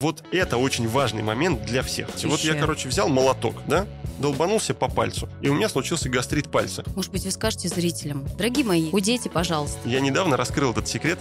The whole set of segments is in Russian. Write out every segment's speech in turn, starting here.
Вот это очень важный момент для всех. Еще. Вот я, короче, взял молоток, да, долбанулся по пальцу, и у меня случился гастрит пальца. Может быть, вы скажете зрителям, дорогие мои, удейте, пожалуйста. Я недавно раскрыл этот секрет.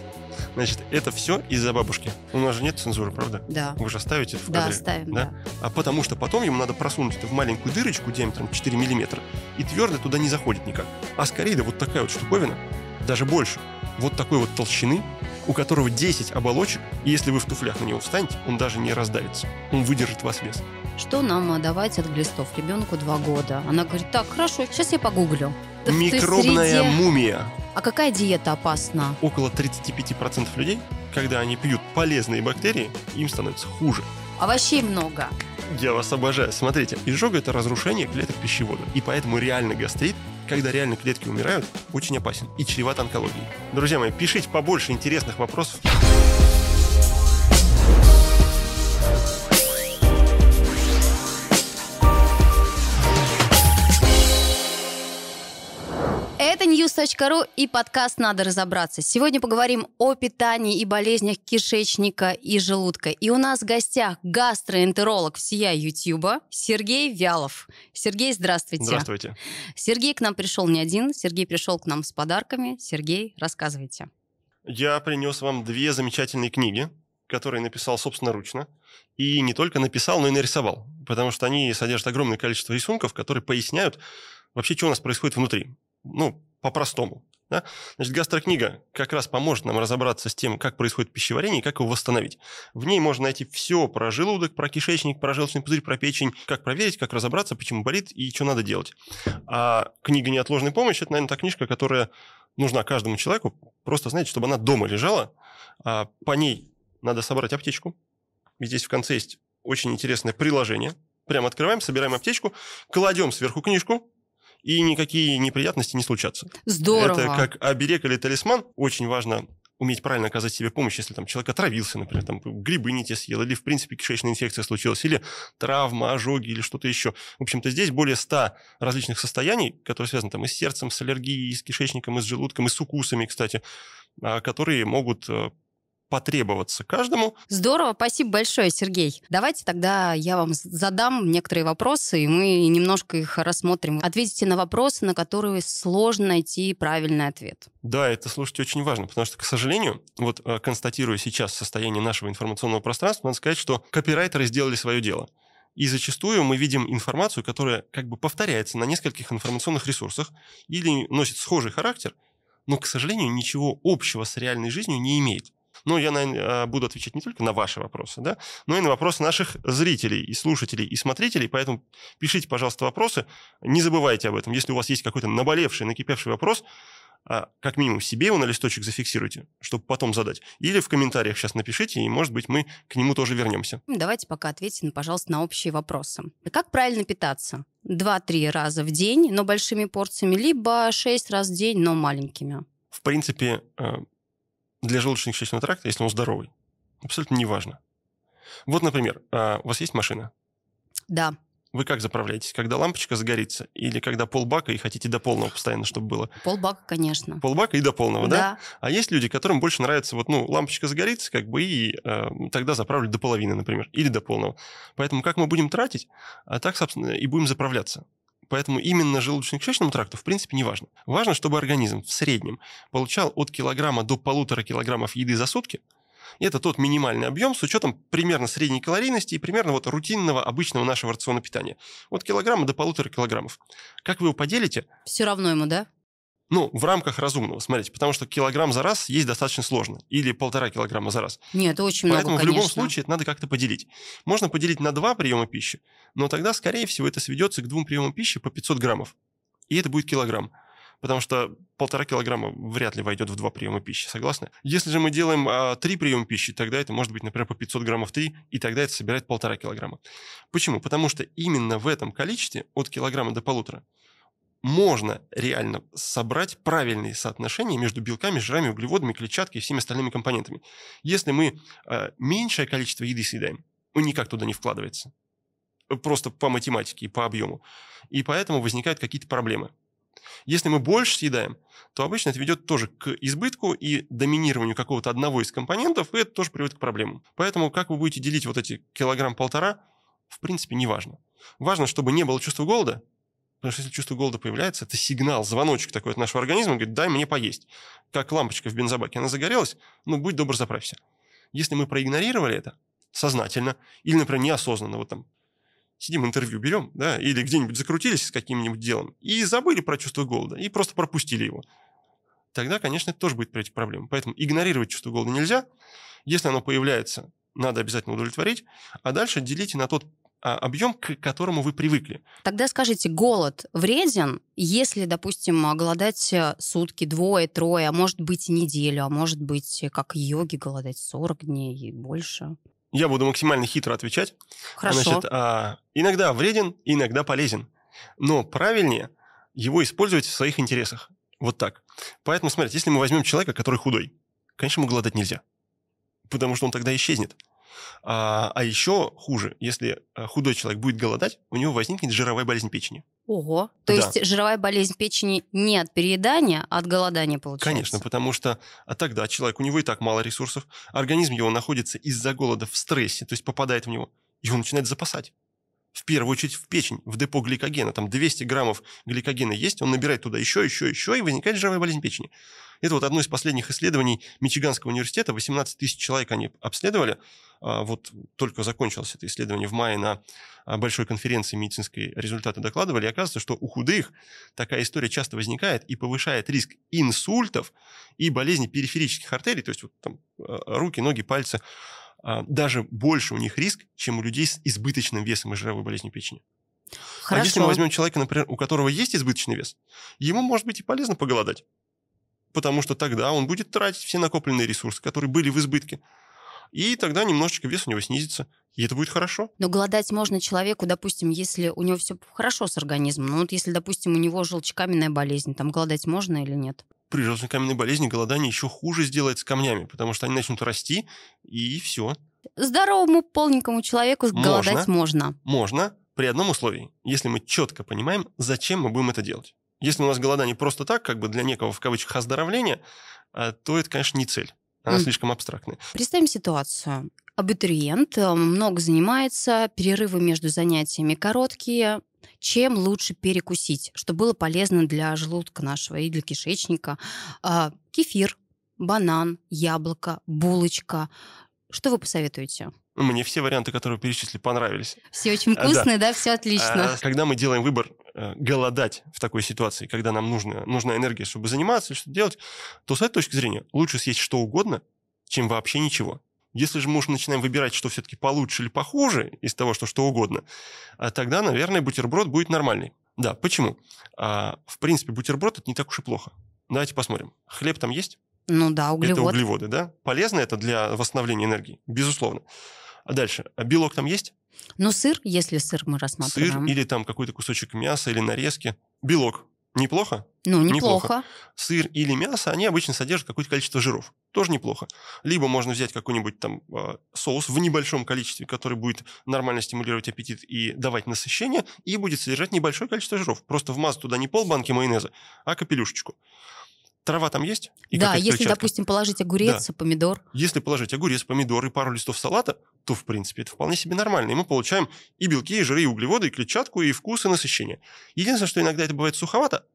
Значит, это все из-за бабушки. У нас же нет цензуры, правда? Да. Вы же оставите это в Да, кадре? ставим, да. А потому что потом ему надо просунуть это в маленькую дырочку диаметром 4 миллиметра, и твердо туда не заходит никак. А скорее, да вот такая вот штуковина, даже больше, вот такой вот толщины, у которого 10 оболочек, и если вы в туфлях на него встанете, он даже не раздавится. Он выдержит вас вес. Что нам а, давать от глистов ребенку два года? Она говорит, так, хорошо, сейчас я погуглю. Да Микробная среде- мумия. А какая диета опасна? Около 35% людей, когда они пьют полезные бактерии, им становится хуже. Овощей много. Я вас обожаю. Смотрите, изжога – это разрушение клеток пищевода. И поэтому реальный гастрит, когда реально клетки умирают, очень опасен и чреват онкологией. Друзья мои, пишите побольше интересных вопросов. News.ru и подкаст «Надо разобраться». Сегодня поговорим о питании и болезнях кишечника и желудка. И у нас в гостях гастроэнтеролог всея Ютьюба Сергей Вялов. Сергей, здравствуйте. Здравствуйте. Сергей к нам пришел не один. Сергей пришел к нам с подарками. Сергей, рассказывайте. Я принес вам две замечательные книги, которые написал собственноручно. И не только написал, но и нарисовал. Потому что они содержат огромное количество рисунков, которые поясняют вообще, что у нас происходит внутри. Ну, по-простому. Да? Значит, гастрокнига как раз поможет нам разобраться с тем, как происходит пищеварение и как его восстановить. В ней можно найти все про желудок, про кишечник, про желчный пузырь, про печень, как проверить, как разобраться, почему болит и что надо делать. А книга «Неотложная помощь» – это, наверное, та книжка, которая нужна каждому человеку. Просто, знаете, чтобы она дома лежала, а по ней надо собрать аптечку. И здесь в конце есть очень интересное приложение. Прямо открываем, собираем аптечку, кладем сверху книжку, и никакие неприятности не случатся. Здорово. Это как оберег или талисман. Очень важно уметь правильно оказать себе помощь, если там человек отравился, например, там грибы не те съел, или в принципе кишечная инфекция случилась, или травма, ожоги, или что-то еще. В общем-то, здесь более 100 различных состояний, которые связаны там и с сердцем, с аллергией, и с кишечником, и с желудком, и с укусами, кстати, а, которые могут э, потребоваться каждому. Здорово, спасибо большое, Сергей. Давайте тогда я вам задам некоторые вопросы, и мы немножко их рассмотрим. Ответите на вопросы, на которые сложно найти правильный ответ. Да, это слушать очень важно, потому что, к сожалению, вот э, констатируя сейчас состояние нашего информационного пространства, надо сказать, что копирайтеры сделали свое дело. И зачастую мы видим информацию, которая как бы повторяется на нескольких информационных ресурсах или носит схожий характер, но, к сожалению, ничего общего с реальной жизнью не имеет. Но я, наверное, буду отвечать не только на ваши вопросы, да, но и на вопросы наших зрителей и слушателей и смотрителей. Поэтому пишите, пожалуйста, вопросы. Не забывайте об этом. Если у вас есть какой-то наболевший, накипевший вопрос, а, как минимум себе его на листочек зафиксируйте, чтобы потом задать. Или в комментариях сейчас напишите, и, может быть, мы к нему тоже вернемся. Давайте пока ответьте, пожалуйста, на общие вопросы. Как правильно питаться? Два-три раза в день, но большими порциями, либо шесть раз в день, но маленькими? В принципе, э, для желудочно-кишечного тракта, если он здоровый, абсолютно неважно. Вот, например, а, у вас есть машина? Да. Вы как заправляетесь? Когда лампочка загорится? Или когда полбака и хотите до полного постоянно, чтобы было? Полбака, конечно. Полбака и до полного, да? Да. А есть люди, которым больше нравится, вот, ну, лампочка загорится, как бы, и э, тогда заправлю до половины, например, или до полного. Поэтому как мы будем тратить, а так, собственно, и будем заправляться. Поэтому именно желудочно-кишечному тракту, в принципе, не важно. Важно, чтобы организм в среднем получал от килограмма до полутора килограммов еды за сутки. И это тот минимальный объем с учетом примерно средней калорийности и примерно вот рутинного, обычного нашего рациона питания. От килограмма до полутора килограммов. Как вы его поделите? Все равно ему, да? Ну, в рамках разумного, смотрите, потому что килограмм за раз есть достаточно сложно. Или полтора килограмма за раз. Нет, это очень Поэтому много, в любом случае это надо как-то поделить. Можно поделить на два приема пищи, но тогда, скорее всего, это сведется к двум приемам пищи по 500 граммов. И это будет килограмм. Потому что полтора килограмма вряд ли войдет в два приема пищи, согласны? Если же мы делаем а, три приема пищи, тогда это может быть, например, по 500 граммов три, и тогда это собирает полтора килограмма. Почему? Потому что именно в этом количестве, от килограмма до полутора, можно реально собрать правильные соотношения между белками, жирами, углеводами, клетчаткой и всеми остальными компонентами. Если мы э, меньшее количество еды съедаем, он никак туда не вкладывается. Просто по математике и по объему. И поэтому возникают какие-то проблемы. Если мы больше съедаем, то обычно это ведет тоже к избытку и доминированию какого-то одного из компонентов, и это тоже приводит к проблемам. Поэтому как вы будете делить вот эти килограмм-полтора, в принципе, не важно. Важно, чтобы не было чувства голода, потому что если чувство голода появляется, это сигнал, звоночек такой от нашего организма, говорит, дай мне поесть. Как лампочка в бензобаке, она загорелась, ну, будь добр, заправься. Если мы проигнорировали это сознательно или, например, неосознанно, вот там сидим интервью берем, да, или где-нибудь закрутились с каким-нибудь делом и забыли про чувство голода, и просто пропустили его, тогда, конечно, это тоже будет приводить к проблемам. Поэтому игнорировать чувство голода нельзя. Если оно появляется, надо обязательно удовлетворить, а дальше делите на тот объем, к которому вы привыкли. Тогда скажите, голод вреден, если, допустим, голодать э, сутки, двое, трое, а может быть неделю, а может быть, э, как йоги, голодать 40 дней и больше? Я буду максимально хитро отвечать. Хорошо. Значит, а, иногда вреден, иногда полезен. Но правильнее его использовать в своих интересах. Вот так. Поэтому, смотрите, если мы возьмем человека, который худой, конечно, ему голодать нельзя. Потому что он тогда исчезнет. А, а еще хуже, если э, худой человек будет голодать, у него возникнет жировая болезнь печени. Ого. То да. есть жировая болезнь печени не от переедания, а от голодания получается? Конечно, потому что а тогда человек, у него и так мало ресурсов, организм его находится из-за голода в стрессе, то есть попадает в него, и он начинает запасать в первую очередь в печень, в депо гликогена. Там 200 граммов гликогена есть, он набирает туда еще, еще, еще, и возникает жировая болезнь печени. Это вот одно из последних исследований Мичиганского университета. 18 тысяч человек они обследовали. А, вот только закончилось это исследование в мае на а, большой конференции медицинской результаты докладывали. И оказывается, что у худых такая история часто возникает и повышает риск инсультов и болезней периферических артерий, то есть вот там а, руки, ноги, пальцы, даже больше у них риск, чем у людей с избыточным весом и жировой болезнью печени. Хорошо. А если мы возьмем человека, например, у которого есть избыточный вес, ему может быть и полезно поголодать. Потому что тогда он будет тратить все накопленные ресурсы, которые были в избытке. И тогда немножечко вес у него снизится. И это будет хорошо. Но голодать можно человеку, допустим, если у него все хорошо с организмом. Ну вот если, допустим, у него желчекаменная болезнь, там голодать можно или нет? При желчнокаменной болезни голодание еще хуже сделает с камнями, потому что они начнут расти, и все. Здоровому полненькому человеку можно, голодать можно. Можно, при одном условии. Если мы четко понимаем, зачем мы будем это делать. Если у нас голодание просто так, как бы для некого, в кавычках, оздоровления, а, то это, конечно, не цель. Она mm. слишком абстрактная. Представим ситуацию. Абитуриент э, много занимается, перерывы между занятиями короткие, чем лучше перекусить, что было полезно для желудка нашего и для кишечника. А, кефир, банан, яблоко, булочка. Что вы посоветуете? Мне все варианты, которые перечислили, понравились. Все очень а, вкусные, да, да все отлично. А, когда мы делаем выбор э, голодать в такой ситуации, когда нам нужна, нужна энергия, чтобы заниматься, что делать, то с этой точки зрения лучше съесть что угодно, чем вообще ничего. Если же мы уж начинаем выбирать, что все-таки получше или похуже из того, что что угодно, а тогда, наверное, бутерброд будет нормальный. Да, почему? А, в принципе, бутерброд это не так уж и плохо. Давайте посмотрим. Хлеб там есть? Ну да, углеводы. Это углеводы, да? Полезно это для восстановления энергии? Безусловно. А дальше? А белок там есть? Ну, сыр, если сыр мы рассматриваем. Сыр или там какой-то кусочек мяса или нарезки. Белок. Неплохо? Ну, неплохо. неплохо. Сыр или мясо, они обычно содержат какое-то количество жиров. Тоже неплохо. Либо можно взять какой-нибудь там э, соус в небольшом количестве, который будет нормально стимулировать аппетит и давать насыщение, и будет содержать небольшое количество жиров. Просто вмазать туда не полбанки майонеза, а капелюшечку. Трава там есть? И да, если, клетчатка. допустим, положить огурец, да. помидор. Если положить огурец, помидор и пару листов салата, то, в принципе, это вполне себе нормально. И мы получаем и белки, и жиры, и углеводы, и клетчатку, и вкус, и насыщение. Единственное, что иногда это бывает суховато,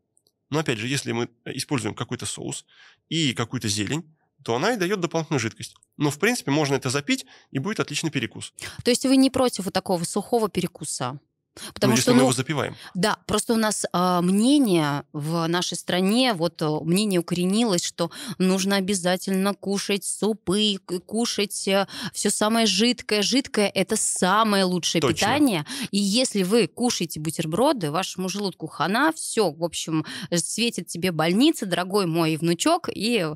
но, опять же, если мы используем какой-то соус и какую-то зелень, то она и дает дополнительную жидкость. Но, в принципе, можно это запить, и будет отличный перекус. То есть вы не против вот такого сухого перекуса? Потому ну, что, мы ну, его запиваем. Да, просто у нас э, мнение в нашей стране, вот э, мнение укоренилось, что нужно обязательно кушать супы, кушать э, все самое жидкое. Жидкое – это самое лучшее Точно. питание. И если вы кушаете бутерброды, вашему желудку хана, все, в общем, светит тебе больница, дорогой мой внучок, и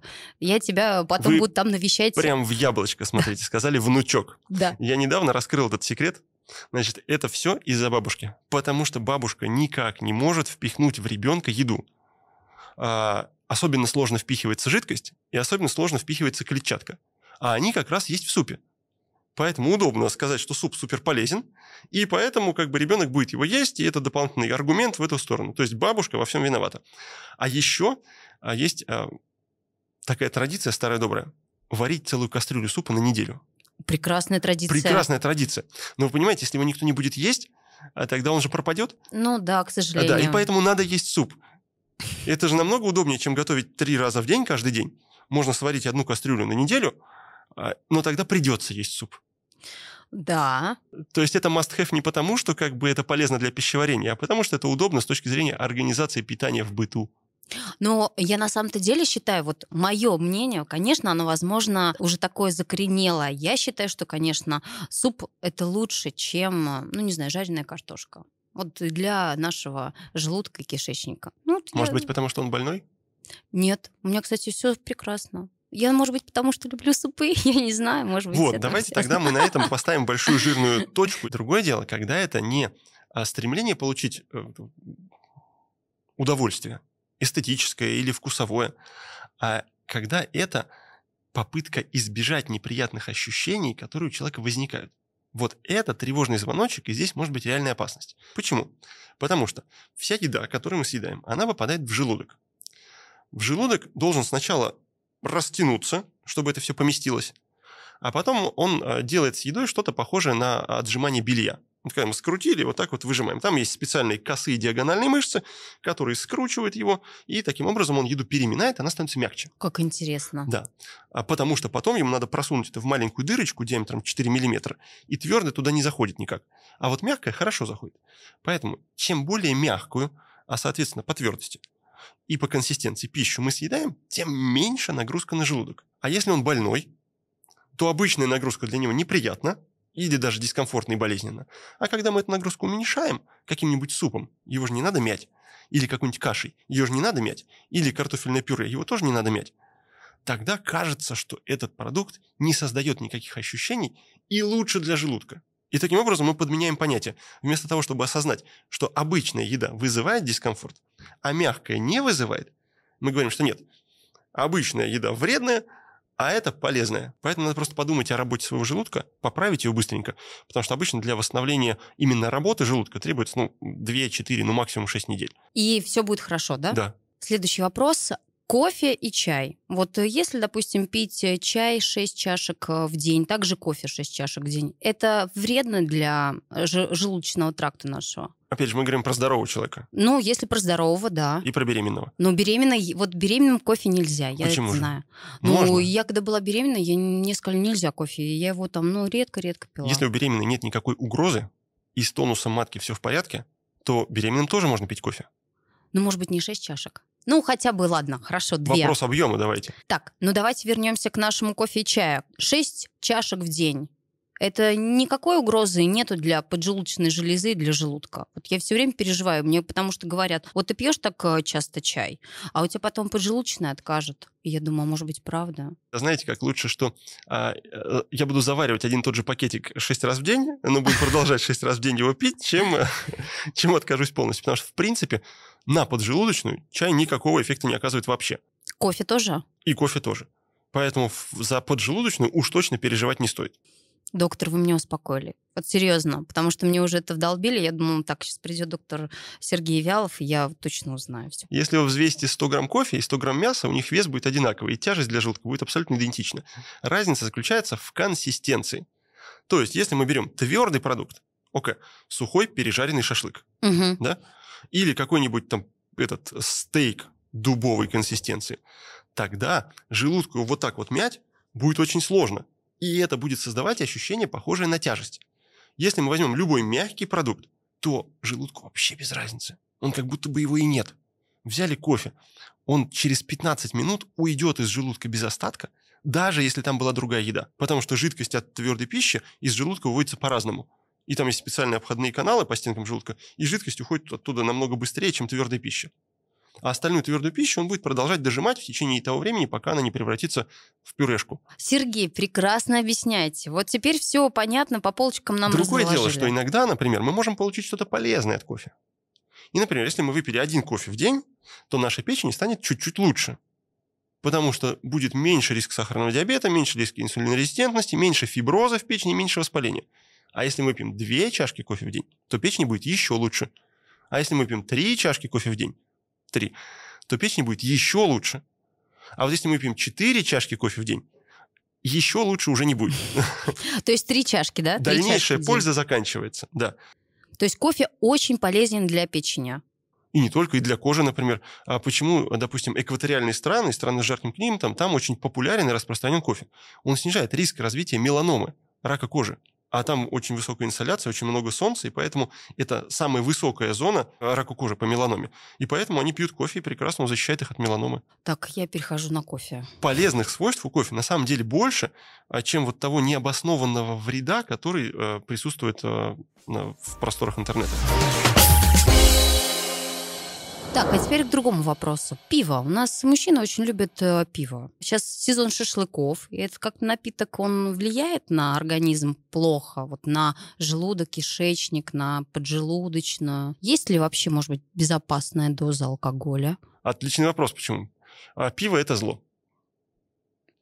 я тебя потом вы буду там навещать. Прям в яблочко, смотрите, сказали внучок. Да. Я недавно раскрыл этот секрет. Значит, это все из-за бабушки. Потому что бабушка никак не может впихнуть в ребенка еду. А, особенно сложно впихивается жидкость, и особенно сложно впихивается клетчатка. А они как раз есть в супе. Поэтому удобно сказать, что суп супер полезен, и поэтому как бы ребенок будет его есть, и это дополнительный аргумент в эту сторону. То есть бабушка во всем виновата. А еще а, есть а, такая традиция старая добрая – варить целую кастрюлю супа на неделю. Прекрасная традиция. Прекрасная традиция. Но вы понимаете, если его никто не будет есть, а тогда он же пропадет. Ну да, к сожалению. Да, и поэтому надо есть суп. Это же намного удобнее, чем готовить три раза в день каждый день. Можно сварить одну кастрюлю на неделю, а, но тогда придется есть суп. Да. То есть это must-have не потому, что как бы это полезно для пищеварения, а потому что это удобно с точки зрения организации питания в быту. Но я на самом-то деле считаю, вот мое мнение, конечно, оно, возможно, уже такое закоренело. Я считаю, что, конечно, суп это лучше, чем, ну, не знаю, жареная картошка. Вот для нашего желудка и кишечника. Ну, вот Может я- быть, потому что он больной? Нет, у меня, кстати, все прекрасно. Я, может быть, потому что люблю супы, я не знаю, может быть. Вот, давайте связано. тогда мы на этом поставим большую жирную точку. Другое дело, когда это не а, стремление получить э, удовольствие, эстетическое или вкусовое, а когда это попытка избежать неприятных ощущений, которые у человека возникают. Вот это тревожный звоночек, и здесь может быть реальная опасность. Почему? Потому что вся еда, которую мы съедаем, она попадает в желудок. В желудок должен сначала растянуться, чтобы это все поместилось, а потом он э, делает с едой что-то похожее на отжимание белья. Вот когда мы скрутили, вот так вот выжимаем. Там есть специальные косые диагональные мышцы, которые скручивают его, и таким образом он еду переминает, она становится мягче. Как интересно. Да. А потому что потом ему надо просунуть это в маленькую дырочку диаметром 4 мм, и твердое туда не заходит никак. А вот мягкое хорошо заходит. Поэтому чем более мягкую, а соответственно по твердости и по консистенции пищу мы съедаем, тем меньше нагрузка на желудок. А если он больной, то обычная нагрузка для него неприятна или даже дискомфортна и болезненна. А когда мы эту нагрузку уменьшаем каким-нибудь супом, его же не надо мять, или какой-нибудь кашей, ее же не надо мять, или картофельное пюре, его тоже не надо мять, тогда кажется, что этот продукт не создает никаких ощущений и лучше для желудка. И таким образом мы подменяем понятие. Вместо того, чтобы осознать, что обычная еда вызывает дискомфорт, а мягкая не вызывает, мы говорим, что нет, обычная еда вредная, а это полезная. Поэтому надо просто подумать о работе своего желудка, поправить его быстренько. Потому что обычно для восстановления именно работы желудка требуется ну, 2-4, ну максимум 6 недель. И все будет хорошо, да? Да. Следующий вопрос. Кофе и чай. Вот э, если, допустим, пить э, чай 6 чашек э, в день, также кофе 6 чашек в день, это вредно для же- желудочного тракта нашего? Опять же, мы говорим про здорового человека Ну, если про здорового, да. и про беременного. Но беременной, вот беременным кофе нельзя, я Почему это же? знаю. Ну, Можно. я когда была беременна, я не сказала, нельзя кофе. Я его там, ну, редко-редко пила. Если у беременной нет никакой угрозы и с тонусом матки все в порядке, то беременным тоже можно пить кофе. Ну, может быть, не 6 чашек. Ну, хотя бы, ладно, хорошо, две. Вопрос объема давайте. Так, ну давайте вернемся к нашему кофе и чаю. Шесть чашек в день. Это никакой угрозы нету для поджелудочной железы и для желудка. Вот я все время переживаю, мне потому что говорят, вот ты пьешь так э, часто чай, а у тебя потом поджелудочная откажет. И я думаю, а может быть, правда? А Знаете, как лучше, что а, э, я буду заваривать один и тот же пакетик 6 раз в день, но буду продолжать 6 раз в день его пить, чем, э, чем откажусь полностью. Потому что, в принципе, на поджелудочную чай никакого эффекта не оказывает вообще. Кофе тоже? И кофе тоже. Поэтому за поджелудочную уж точно переживать не стоит. Доктор, вы меня успокоили. Вот серьезно, потому что мне уже это вдолбили. Я думала, так, сейчас придет доктор Сергей Вялов, и я точно узнаю все. Если вы взвесите 100 грамм кофе и 100 грамм мяса, у них вес будет одинаковый, и тяжесть для желудка будет абсолютно идентична. Разница заключается в консистенции. То есть, если мы берем твердый продукт, окей, сухой пережаренный шашлык, Мгм. или какой-нибудь там этот стейк дубовой консистенции, тогда желудку вот так вот мять будет очень сложно. И это будет создавать ощущение, похожее на тяжесть. Если мы возьмем любой мягкий продукт, то желудку вообще без разницы. Он как будто бы его и нет. Взяли кофе, он через 15 минут уйдет из желудка без остатка, даже если там была другая еда. Потому что жидкость от твердой пищи из желудка выводится по-разному. И там есть специальные обходные каналы по стенкам желудка, и жидкость уходит оттуда намного быстрее, чем твердая пища. А остальную твердую пищу он будет продолжать дожимать в течение того времени, пока она не превратится в пюрешку. Сергей, прекрасно объясняете. Вот теперь все понятно, по полочкам нам Другое дело, разложили. что иногда, например, мы можем получить что-то полезное от кофе. И, например, если мы выпили один кофе в день, то наша печень станет чуть-чуть лучше. потому что будет меньше риск сахарного диабета, меньше риск инсулинорезистентности, меньше фиброза в печени, меньше воспаления. А если мы пьем две чашки кофе в день, то печень будет еще лучше. А если мы пьем три чашки кофе в день, три, то печень будет еще лучше. А вот если мы пьем четыре чашки кофе в день, еще лучше уже не будет. То есть три чашки, да? Дальнейшая чашки польза заканчивается, да. То есть кофе очень полезен для печени. И не только, и для кожи, например. А почему, допустим, экваториальные страны, страны с жарким климатом, там очень популярен и распространен кофе. Он снижает риск развития меланомы, рака кожи. А там очень высокая инсоляция, очень много солнца, и поэтому это самая высокая зона рака кожи по меланоме. И поэтому они пьют кофе, и прекрасно защищает их от меланомы. Так, я перехожу на кофе. Полезных свойств у кофе на самом деле больше, а, чем вот того необоснованного вреда, который э, присутствует э, в просторах интернета. Так, а теперь к другому вопросу. Пиво. У нас мужчины очень любят э, пиво. Сейчас сезон шашлыков, и это как напиток, он влияет на организм плохо, вот на желудок, кишечник, на поджелудочную. Есть ли вообще, может быть, безопасная доза алкоголя? Отличный вопрос, почему? А, пиво – это зло.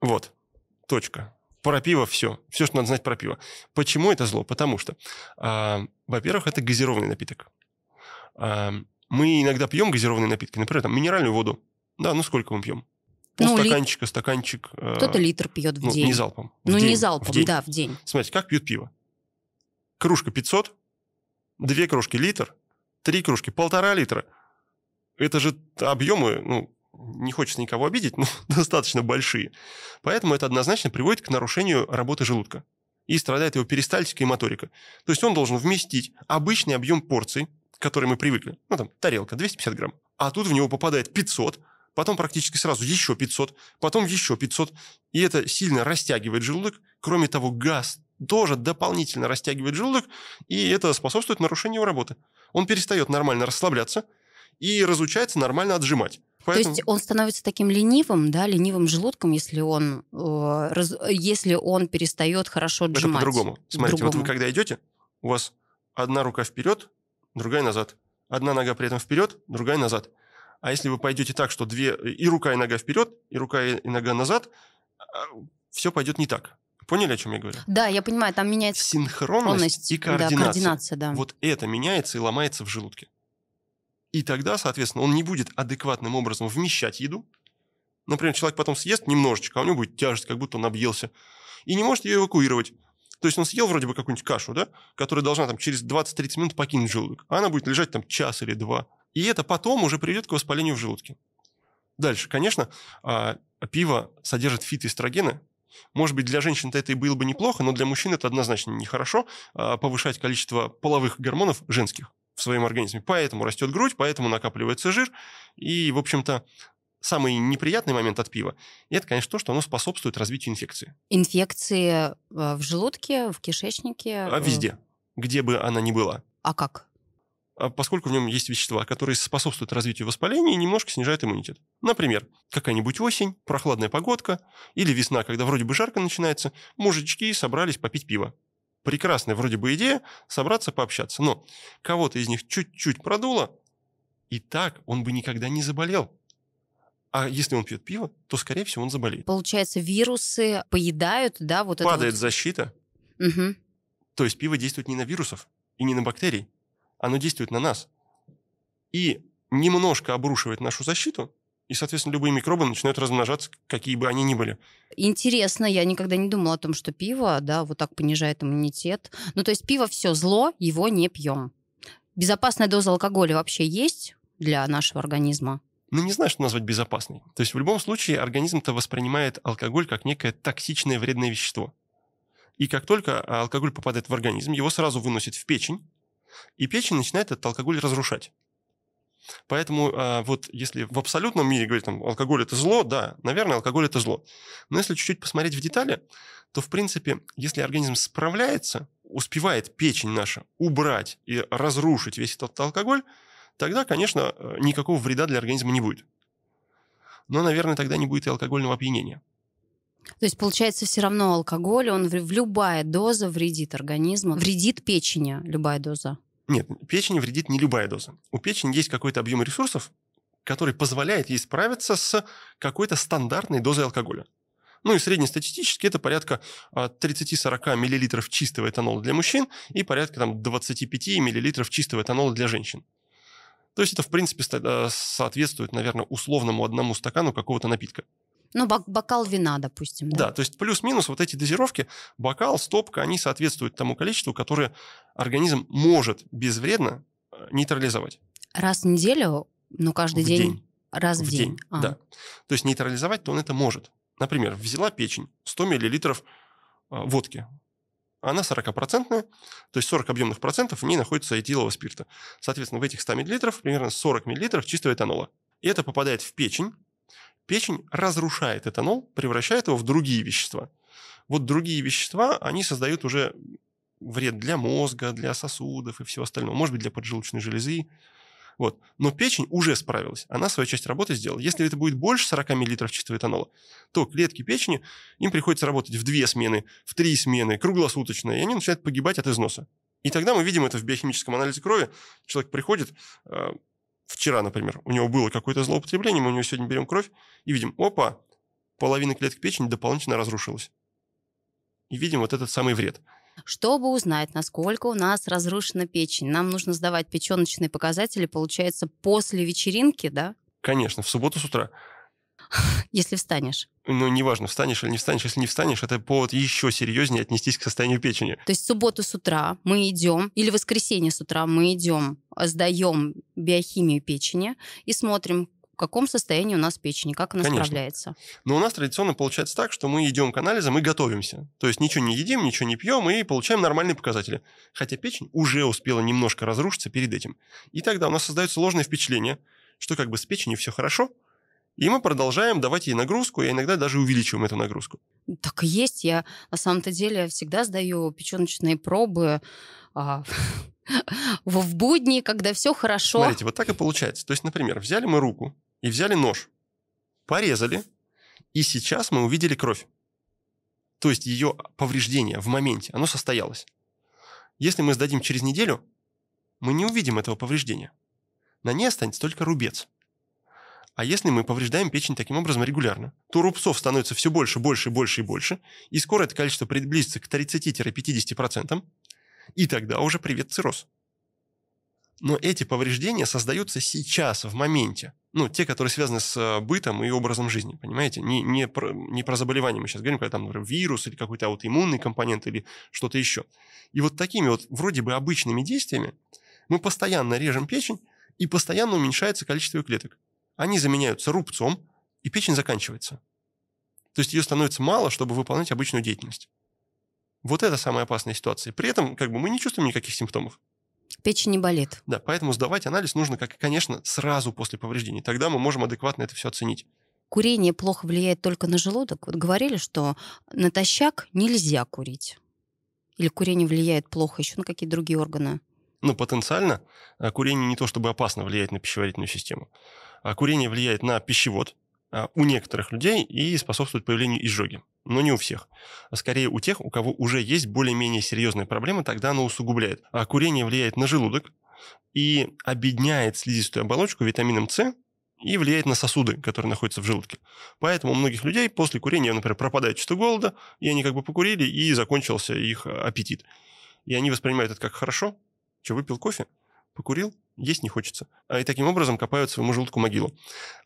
Вот, точка. Про пиво все. Все, что надо знать про пиво. Почему это зло? Потому что, а, во-первых, это газированный напиток. А, мы иногда пьем газированные напитки, например, там, минеральную воду. Да, ну сколько мы пьем? Ну, Полстаканчика, стаканчик. э, Кто-то литр пьет в ну, день. не залпом. в ну, не день, в залпом, день. да, в день. Смотрите, как пьют пиво. Кружка 500, две кружки литр, три кружки полтора литра. Это же объемы, ну, не хочется никого обидеть, но достаточно большие. Поэтому это однозначно приводит к нарушению работы желудка. И страдает его перистальтика и моторика. То есть он должен вместить обычный объем порций, к которой мы привыкли. Ну, там, тарелка, 250 грамм. А тут в него попадает 500, потом практически сразу еще 500, потом еще 500. И это сильно растягивает желудок. Кроме того, газ тоже дополнительно растягивает желудок, и это способствует нарушению работы. Он перестает нормально расслабляться и разучается нормально отжимать. Поэтому... То есть он становится таким ленивым, да, ленивым желудком, если он, э, раз- если он перестает хорошо Это отжимать. по-другому. Смотрите, вот вы когда идете, у вас одна рука вперед, другая назад. Одна нога при этом вперед, другая назад. А если вы пойдете так, что две и рука, и нога вперед, и рука, и нога назад, все пойдет не так. Поняли, о чем я говорю? Да, я понимаю, там меняется Синхронность и да, координация. координация, да. Вот это меняется и ломается в желудке. И тогда, соответственно, он не будет адекватным образом вмещать еду. Например, человек потом съест немножечко, а у него будет тяжесть, как будто он объелся. И не может ее эвакуировать. То есть он съел вроде бы какую-нибудь кашу, да, которая должна там через 20-30 минут покинуть желудок. А она будет лежать там час или два. И это потом уже приведет к воспалению в желудке. Дальше, конечно, а, пиво содержит фитоэстрогены. Может быть, для женщин это и было бы неплохо, но для мужчин это однозначно нехорошо а, повышать количество половых гормонов женских в своем организме. Поэтому растет грудь, поэтому накапливается жир. И, в общем-то, самый неприятный момент от пива – это, конечно, то, что оно способствует развитию инфекции. Инфекции э, в желудке, в кишечнике. А везде, где бы она ни была. А как? А поскольку в нем есть вещества, которые способствуют развитию воспаления и немножко снижают иммунитет. Например, какая-нибудь осень, прохладная погодка или весна, когда вроде бы жарко начинается, мужички собрались попить пиво. Прекрасная вроде бы идея собраться пообщаться, но кого-то из них чуть-чуть продуло, и так он бы никогда не заболел. А если он пьет пиво, то, скорее всего, он заболеет. Получается, вирусы поедают, да, вот это Падает вот- защита, Мгм. То есть пиво действует не на вирусов и не на бактерий, оно действует на нас. И немножко обрушивает нашу защиту, и, соответственно, любые микробы начинают размножаться, какие бы они ни были. Интересно, я никогда не думала о том, что пиво, да, вот так понижает иммунитет. Ну, то есть пиво все зло, его не пьем. Безопасная доза алкоголя вообще есть для нашего организма? Ну, не знаю, что назвать безопасной. То есть в любом случае организм-то воспринимает алкоголь как некое токсичное вредное вещество. И как только алкоголь попадает в организм, его сразу выносит в печень, и печень начинает этот алкоголь разрушать. Поэтому а, вот если в абсолютном мире говорить, там, алкоголь это зло, да, наверное, алкоголь это зло. Но если чуть-чуть посмотреть в детали, то, в принципе, если организм справляется, успевает печень наша убрать и разрушить весь этот алкоголь, тогда, конечно, э, никакого вреда для организма не будет. Но, наверное, тогда не будет и алкогольного опьянения. То есть, получается, все равно алкоголь, он в, в любая доза вредит организму, вредит печени любая доза. Нет, печени вредит не любая доза. У печени есть какой-то объем ресурсов, который позволяет ей справиться с какой-то стандартной дозой алкоголя. Ну и среднестатистически это порядка 30-40 а, мл чистого этанола для мужчин и порядка там, 25 мл чистого этанола для женщин. То есть это, в принципе, э, соответствует, наверное, условному одному стакану какого-то напитка. Ну, бокал вина, допустим. Да, да то есть плюс-минус вот эти дозировки, бокал, стопка, они соответствуют тому количеству, которое организм может безвредно э, нейтрализовать. Раз в неделю, ну, каждый в день? день. Раз в, в день. день. А. Да. То есть нейтрализовать то он это может. Например, взяла печень 100 мл водки. Она 40-процентная, то есть 40 объемных процентов в ней находится этилового спирта. Соответственно, в этих 100 мл примерно 40 мл чистого этанола. И это попадает в печень. Печень разрушает этанол, превращает его в другие вещества. Вот другие вещества, они создают уже вред для мозга, для сосудов и всего остального. Может быть, для поджелудочной железы. Вот. Но печень уже справилась. Она свою часть работы сделала. Если это будет больше 40 мл чистого этанола, то клетки печени, им приходится работать в две смены, в три смены, круглосуточно, и они начинают погибать от износа. И тогда мы видим это в биохимическом анализе крови. Человек приходит, э, вчера, например, у него было какое-то злоупотребление, мы у него сегодня берем кровь и видим, опа, половина клеток печени дополнительно разрушилась. И видим вот этот самый вред. Чтобы узнать, насколько у нас разрушена печень, нам нужно сдавать печеночные показатели, получается, после вечеринки, да? Конечно, в субботу с утра. Если встанешь. Ну, неважно, встанешь или не встанешь. Если не встанешь, это повод еще серьезнее отнестись к состоянию печени. То есть в субботу с утра мы идем, или в воскресенье с утра мы идем, сдаем биохимию печени и смотрим, в каком состоянии у нас печень, как она Конечно. справляется. Но у нас традиционно получается так, что мы идем к анализам и готовимся. То есть ничего не едим, ничего не пьем и получаем нормальные показатели. Хотя печень уже успела немножко разрушиться перед этим. И тогда у нас создается ложное впечатление, что как бы с печенью все хорошо, и мы продолжаем давать ей нагрузку, и иногда даже увеличиваем эту нагрузку. Так и есть. Я на самом-то деле всегда сдаю печеночные пробы а, в будни, когда все хорошо. Смотрите, вот так и получается. То есть, например, взяли мы руку и взяли нож, порезали, и сейчас мы увидели кровь. То есть ее повреждение в моменте, оно состоялось. Если мы сдадим через неделю, мы не увидим этого повреждения. На ней останется только рубец. А если мы повреждаем печень таким образом регулярно, то рубцов становится все больше, больше, больше и больше, и скоро это количество приблизится к 30-50%, и тогда уже привет цирроз. Но эти повреждения создаются сейчас, в моменте. Ну, те, которые связаны с э, бытом и образом жизни, понимаете? Не, не, про, не про заболевание мы сейчас говорим, когда там, например, вирус или какой-то аутоиммунный компонент или что-то еще. И вот такими вот вроде бы обычными действиями мы постоянно режем печень, и постоянно уменьшается количество клеток. Они заменяются рубцом, и печень заканчивается. То есть ее становится мало, чтобы выполнять обычную деятельность. Вот это самая опасная ситуация. При этом как бы мы не чувствуем никаких симптомов. Печень не болит. Да, поэтому сдавать анализ нужно, как, конечно, сразу после повреждений. Тогда мы можем адекватно это все оценить. Курение плохо влияет только на желудок. Вот говорили, что натощак нельзя курить. Или курение влияет плохо еще на какие другие органы? Ну, потенциально а, курение не то чтобы опасно влияет на пищеварительную систему. А курение влияет на пищевод а, у некоторых людей и способствует появлению изжоги но не у всех. А скорее у тех, у кого уже есть более-менее серьезная проблема, тогда оно усугубляет. А курение влияет на желудок и обедняет слизистую оболочку витамином С и влияет на сосуды, которые находятся в желудке. Поэтому у многих людей после курения, например, пропадает чувство голода, и они как бы покурили, и закончился их аппетит. И они воспринимают это как хорошо. Что, выпил кофе? Покурил? Есть не хочется. А И таким образом копают своему желудку могилу.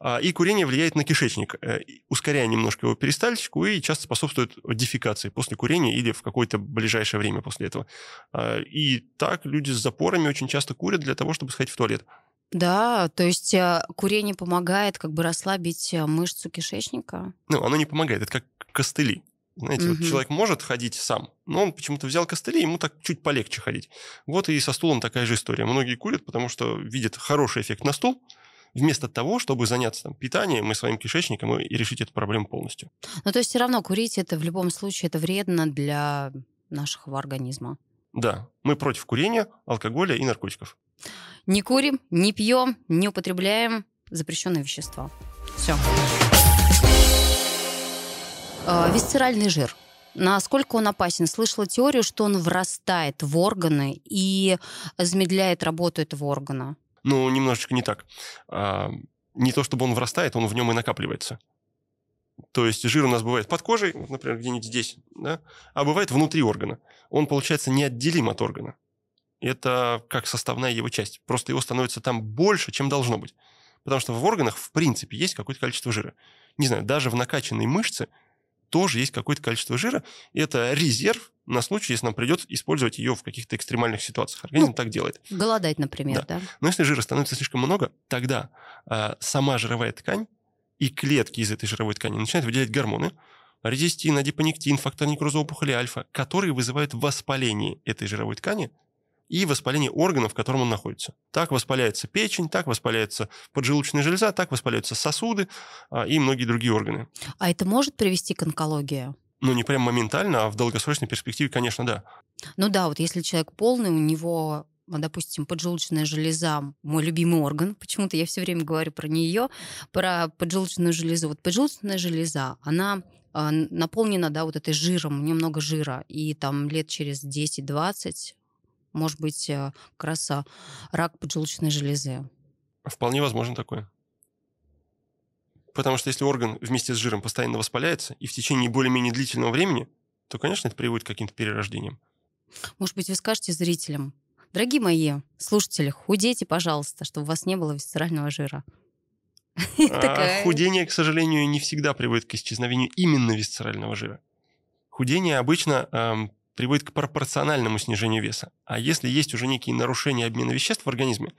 А, и курение влияет на кишечник, э, ускоряя немножко его перистальтику и часто способствует дефекации после курения или в какое-то ближайшее время после этого. А, и так люди с запорами очень часто курят для того, чтобы сходить в туалет. Да, то есть э, курение помогает как бы расслабить э, мышцу кишечника? Ну, оно не помогает, это как костыли. Знаете, угу. вот человек может ходить сам, но он почему-то взял костыли, ему так чуть полегче ходить. Вот и со стулом такая же история. Многие курят, потому что видят хороший эффект на стул, вместо того, чтобы заняться там, питанием и своим кишечником и решить эту проблему полностью. Ну, то есть все равно курить это в любом случае это вредно для нашего организма. Да, мы против курения, алкоголя и наркотиков. Не курим, не пьем, не употребляем запрещенные вещества. Все. Э, висцеральный жир. Насколько он опасен? Слышала теорию, что он врастает в органы и замедляет работу этого органа. Ну, немножечко не так. А, не то чтобы он врастает, он в нем и накапливается. То есть жир у нас бывает под кожей, например, где-нибудь здесь, да, а бывает внутри органа. Он, получается, неотделим от органа. Это как составная его часть. Просто его становится там больше, чем должно быть. Потому что в органах, в принципе, есть какое-то количество жира. Не знаю, даже в накачанной мышце тоже есть какое-то количество жира. И это резерв на случай, если нам придется использовать ее в каких-то экстремальных ситуациях. Организм ну, так делает. Голодать, например, да. да? Но если жира становится слишком много, тогда э, сама жировая ткань и клетки из этой жировой ткани начинают выделять гормоны, резистин, адипонектин, фактор некроза опухоли альфа, которые вызывают воспаление этой жировой ткани и воспаление органов, в котором он находится. Так воспаляется печень, так воспаляется поджелудочная железа, так воспаляются сосуды а, и многие другие органы. А это может привести к онкологии? Ну, не прям моментально, а в долгосрочной перспективе, конечно, да. Ну да, вот если человек полный, у него допустим, поджелудочная железа, мой любимый орган, почему-то я все время говорю про нее, про поджелудочную железу. Вот поджелудочная железа, она а, наполнена, да, вот этой жиром, немного жира, и там лет через 10-20 может быть э, как раз а, рак поджелудочной железы. Вполне возможно такое. Потому что если орган вместе с жиром постоянно воспаляется и в течение более-менее длительного времени, то, конечно, это приводит к каким-то перерождениям. Может быть, вы скажете зрителям, дорогие мои слушатели, худейте, пожалуйста, чтобы у вас не было висцерального жира. А худение, к сожалению, не всегда приводит к исчезновению именно висцерального жира. Худение обычно приводит к пропорциональному снижению веса. А если есть уже некие нарушения обмена веществ в организме,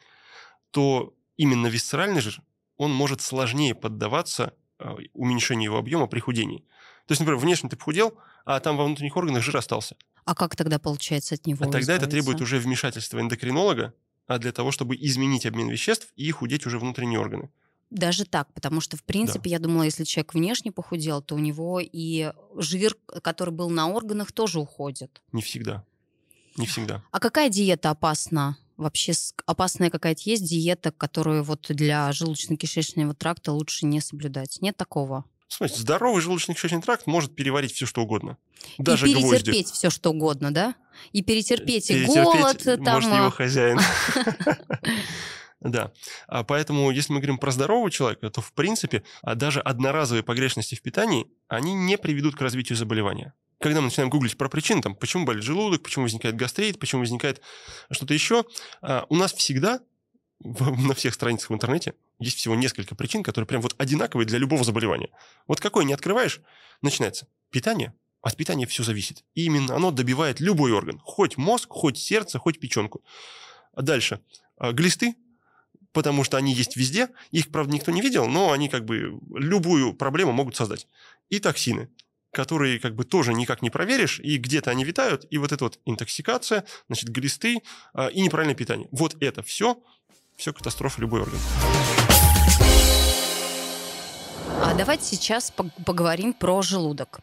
то именно висцеральный жир, он может сложнее поддаваться а, уменьшению его объема при худении. То есть, например, внешне ты похудел, а там во внутренних органах жир остался. А как тогда получается от него? А тогда это требует уже вмешательства эндокринолога, а для того, чтобы изменить обмен веществ и худеть уже внутренние органы. Даже так, потому что, в принципе, да. я думала, если человек внешне похудел, то у него и жир, который был на органах, тоже уходит. Не всегда. Не всегда. А какая диета опасна? Вообще опасная какая-то есть диета, которую вот для желудочно-кишечного тракта лучше не соблюдать? Нет такого? Смотрите, здоровый желудочно-кишечный тракт может переварить все, что угодно. Даже и перетерпеть гвозди. все, что угодно, да? И перетерпеть, и голод. Там... Может, его хозяин. Да. А поэтому, если мы говорим про здорового человека, то, в принципе, а даже одноразовые погрешности в питании, они не приведут к развитию заболевания. Когда мы начинаем гуглить про причины, там, почему болит желудок, почему возникает гастрит, почему возникает что-то еще, а, у нас всегда на всех страницах в интернете есть всего несколько причин, которые прям вот одинаковые для любого заболевания. Вот какой не открываешь, начинается питание, от питания все зависит. И именно оно добивает любой орган. Хоть мозг, хоть сердце, хоть печенку. А дальше. Глисты, потому что они есть везде. Их, правда, никто не видел, но они как бы любую проблему могут создать. И токсины которые как бы тоже никак не проверишь, и где-то они витают, и вот эта вот интоксикация, значит, глисты а, и неправильное питание. Вот это все, все катастрофа любой орган. А давайте сейчас поговорим про желудок.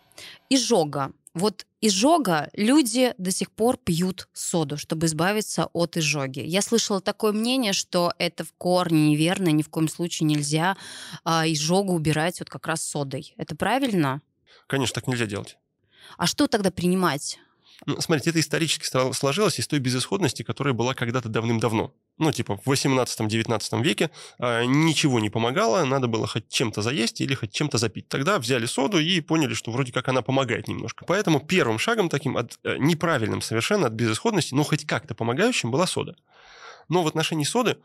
Изжога вот изжога люди до сих пор пьют соду, чтобы избавиться от изжоги. Я слышала такое мнение, что это в корне неверно, ни в коем случае нельзя а, изжогу убирать вот как раз содой. Это правильно? Конечно, так нельзя делать. А что тогда принимать? Ну, смотрите, это исторически сложилось из той безысходности, которая была когда-то давным-давно. Ну, типа в 18-19 веке э, ничего не помогало, надо было хоть чем-то заесть или хоть чем-то запить. Тогда взяли соду и поняли, что вроде как она помогает немножко. Поэтому первым шагом таким, от, э, неправильным совершенно от безысходности, но хоть как-то помогающим, была сода. Но в отношении соды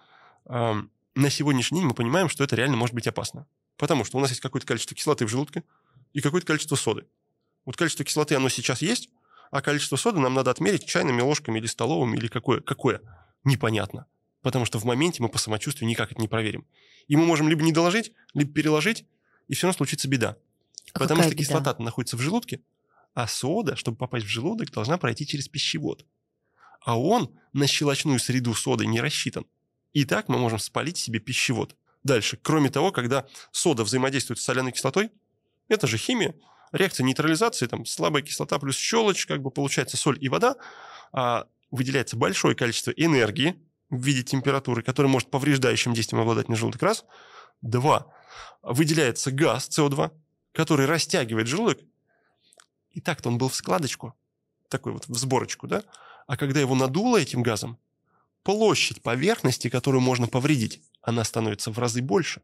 э, на сегодняшний день мы понимаем, что это реально может быть опасно. Потому что у нас есть какое-то количество кислоты в желудке и какое-то количество соды. Вот количество кислоты, оно сейчас есть, а количество соды нам надо отмерить чайными ложками или столовыми, или какое? Какое? Непонятно. Потому что в моменте мы по самочувствию никак это не проверим. И мы можем либо не доложить, либо переложить, и все равно случится беда. А Потому что кислота находится в желудке, а сода, чтобы попасть в желудок, должна пройти через пищевод. А он на щелочную среду соды не рассчитан. И так мы можем спалить себе пищевод. Дальше. Кроме того, когда сода взаимодействует с соляной кислотой, это же химия, реакция нейтрализации, там слабая кислота плюс щелочь, как бы получается соль и вода, а, выделяется большое количество энергии в виде температуры, которая может повреждающим действием обладать на желудок, раз. Два. Выделяется газ СО2, который растягивает желудок. И так-то он был в складочку, такой вот в сборочку, да? А когда его надуло этим газом, площадь поверхности, которую можно повредить, она становится в разы больше.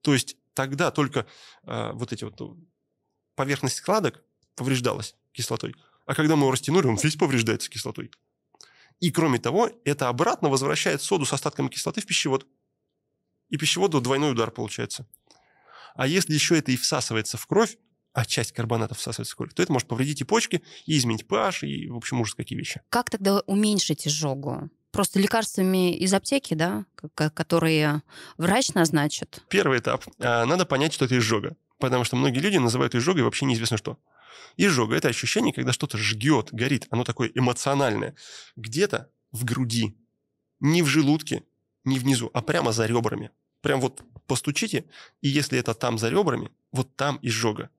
То есть тогда только э, вот эти вот поверхность складок повреждалась кислотой. А когда мы его растянули, он весь повреждается кислотой. И кроме того, это обратно возвращает соду с остатками кислоты в пищевод. И пищеводу двойной удар получается. А если еще это и всасывается в кровь, а часть карбоната всасывается в кровь, то это может повредить и почки, и изменить pH, и, в общем, ужас какие вещи. Как тогда уменьшить изжогу? Просто лекарствами из аптеки, да, которые врач назначит? Первый этап. А, надо понять, что это изжога. Потому что многие люди называют изжогой вообще неизвестно что. Изжога – это ощущение, когда что-то жгет, горит. Оно такое эмоциональное. Где-то в груди. Не в желудке, не внизу, а прямо за ребрами. Прям вот постучите, и если это там за ребрами, вот там изжога.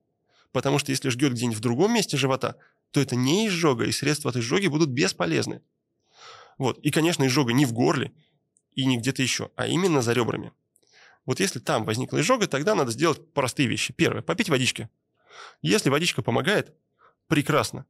Потому что если жгет где-нибудь в другом месте живота, то это не изжога, и средства от изжоги будут бесполезны. Вот. И, конечно, изжога не в горле и не где-то еще, а именно за ребрами. Вот если там возникла изжога, тогда надо сделать простые вещи. Первое – попить водички. Если водичка помогает, прекрасно.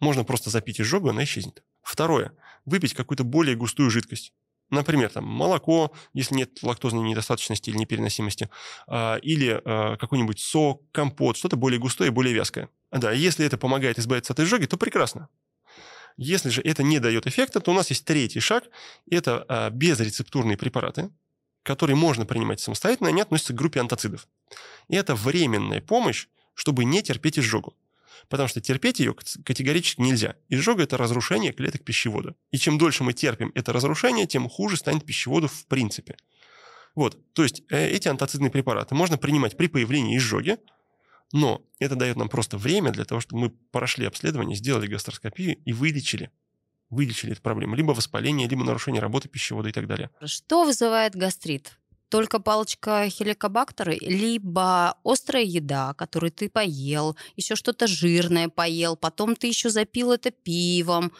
Можно просто запить изжогу, она исчезнет. Второе – выпить какую-то более густую жидкость. Например, там, молоко, если нет лактозной недостаточности или непереносимости, а, или а, какой-нибудь сок, компот, что-то более густое и более вязкое. Да, если это помогает избавиться от изжоги, то прекрасно. Если же это не дает эффекта, то у нас есть третий шаг. Это а, безрецептурные препараты, которые можно принимать самостоятельно, они относятся к группе антоцидов. И это временная помощь, чтобы не терпеть изжогу. Потому что терпеть ее категорически нельзя. Изжога – это разрушение клеток пищевода. И чем дольше мы терпим это разрушение, тем хуже станет пищеводу в принципе. Вот, то есть э, эти антоцидные препараты можно принимать при появлении изжоги, но это дает нам просто время для того, чтобы мы прошли обследование, сделали гастроскопию и вылечили вылечили эту проблему. Либо воспаление, либо нарушение работы пищевода и так далее. Что вызывает гастрит? только палочка хеликобактера, либо острая еда, которую ты поел, еще что-то жирное поел, потом ты еще запил это пивом.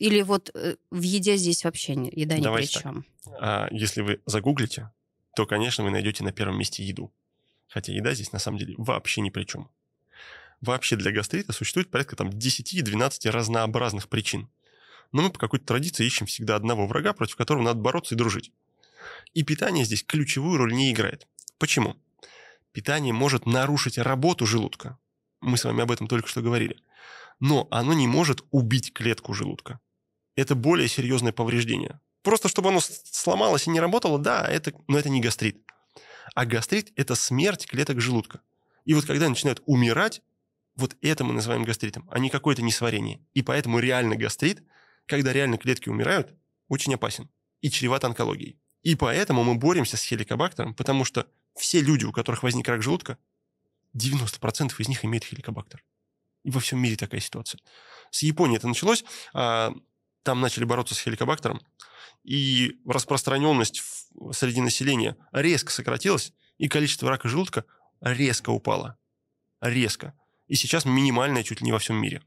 Или вот э, в еде здесь вообще еда ни Давайте при чем. А, если вы загуглите, то, конечно, вы найдете на первом месте еду. Хотя еда здесь на самом деле вообще ни при чем. Вообще для гастрита существует порядка там 10-12 разнообразных причин. Но мы по какой-то традиции ищем всегда одного врага, против которого надо бороться и дружить. И питание здесь ключевую роль не играет. Почему? Питание может нарушить работу желудка. Мы с вами об этом только что говорили. Но оно не может убить клетку желудка. Это более серьезное повреждение. Просто чтобы оно сломалось и не работало, да, это, но это не гастрит. А гастрит – это смерть клеток желудка. И вот когда начинают умирать, вот это мы называем гастритом, а не какое-то несварение. И поэтому реально гастрит, когда реально клетки умирают, очень опасен и чреват онкологией. И поэтому мы боремся с хеликобактером, потому что все люди, у которых возник рак желудка, 90% из них имеют хеликобактер. И во всем мире такая ситуация. С Японии это началось. А, там начали бороться с хеликобактером. И распространенность среди населения резко сократилась, и количество рака желудка резко упало. Резко. И сейчас минимальное чуть ли не во всем мире.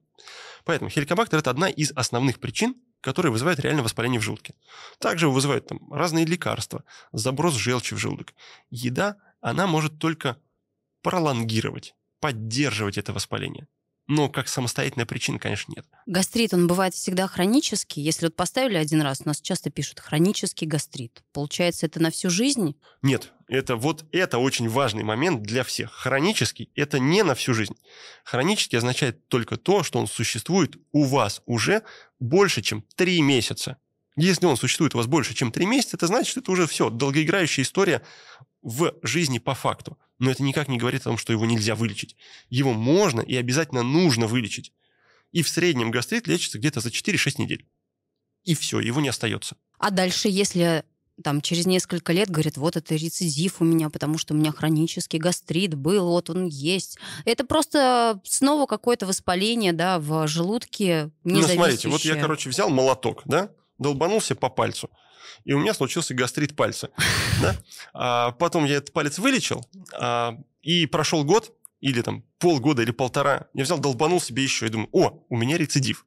Поэтому хеликобактер – это одна из основных причин, которые вызывают реально воспаление в желудке. Также вызывают там разные лекарства, заброс желчи в желудок. Еда, она может только пролонгировать, поддерживать это воспаление но как самостоятельная причина, конечно, нет. Гастрит, он бывает всегда хронический. Если вот поставили один раз, у нас часто пишут хронический гастрит. Получается, это на всю жизнь? Нет, это вот это очень важный момент для всех. Хронический – это не на всю жизнь. Хронический означает только то, что он существует у вас уже больше, чем три месяца. Если он существует у вас больше, чем три месяца, это значит, что это уже все, долгоиграющая история в жизни по факту. Но это никак не говорит о том, что его нельзя вылечить. Его можно и обязательно нужно вылечить. И в среднем гастрит лечится где-то за 4-6 недель. И все, его не остается. А дальше, если там через несколько лет говорят, вот это рецидив у меня, потому что у меня хронический гастрит был, вот он есть. Это просто снова какое-то воспаление, да, в желудке. Ну, смотрите, вот я, короче, взял молоток, да, долбанулся по пальцу и у меня случился гастрит пальца. Да? А потом я этот палец вылечил, а, и прошел год, или там полгода, или полтора, я взял, долбанул себе еще, и думаю, о, у меня рецидив.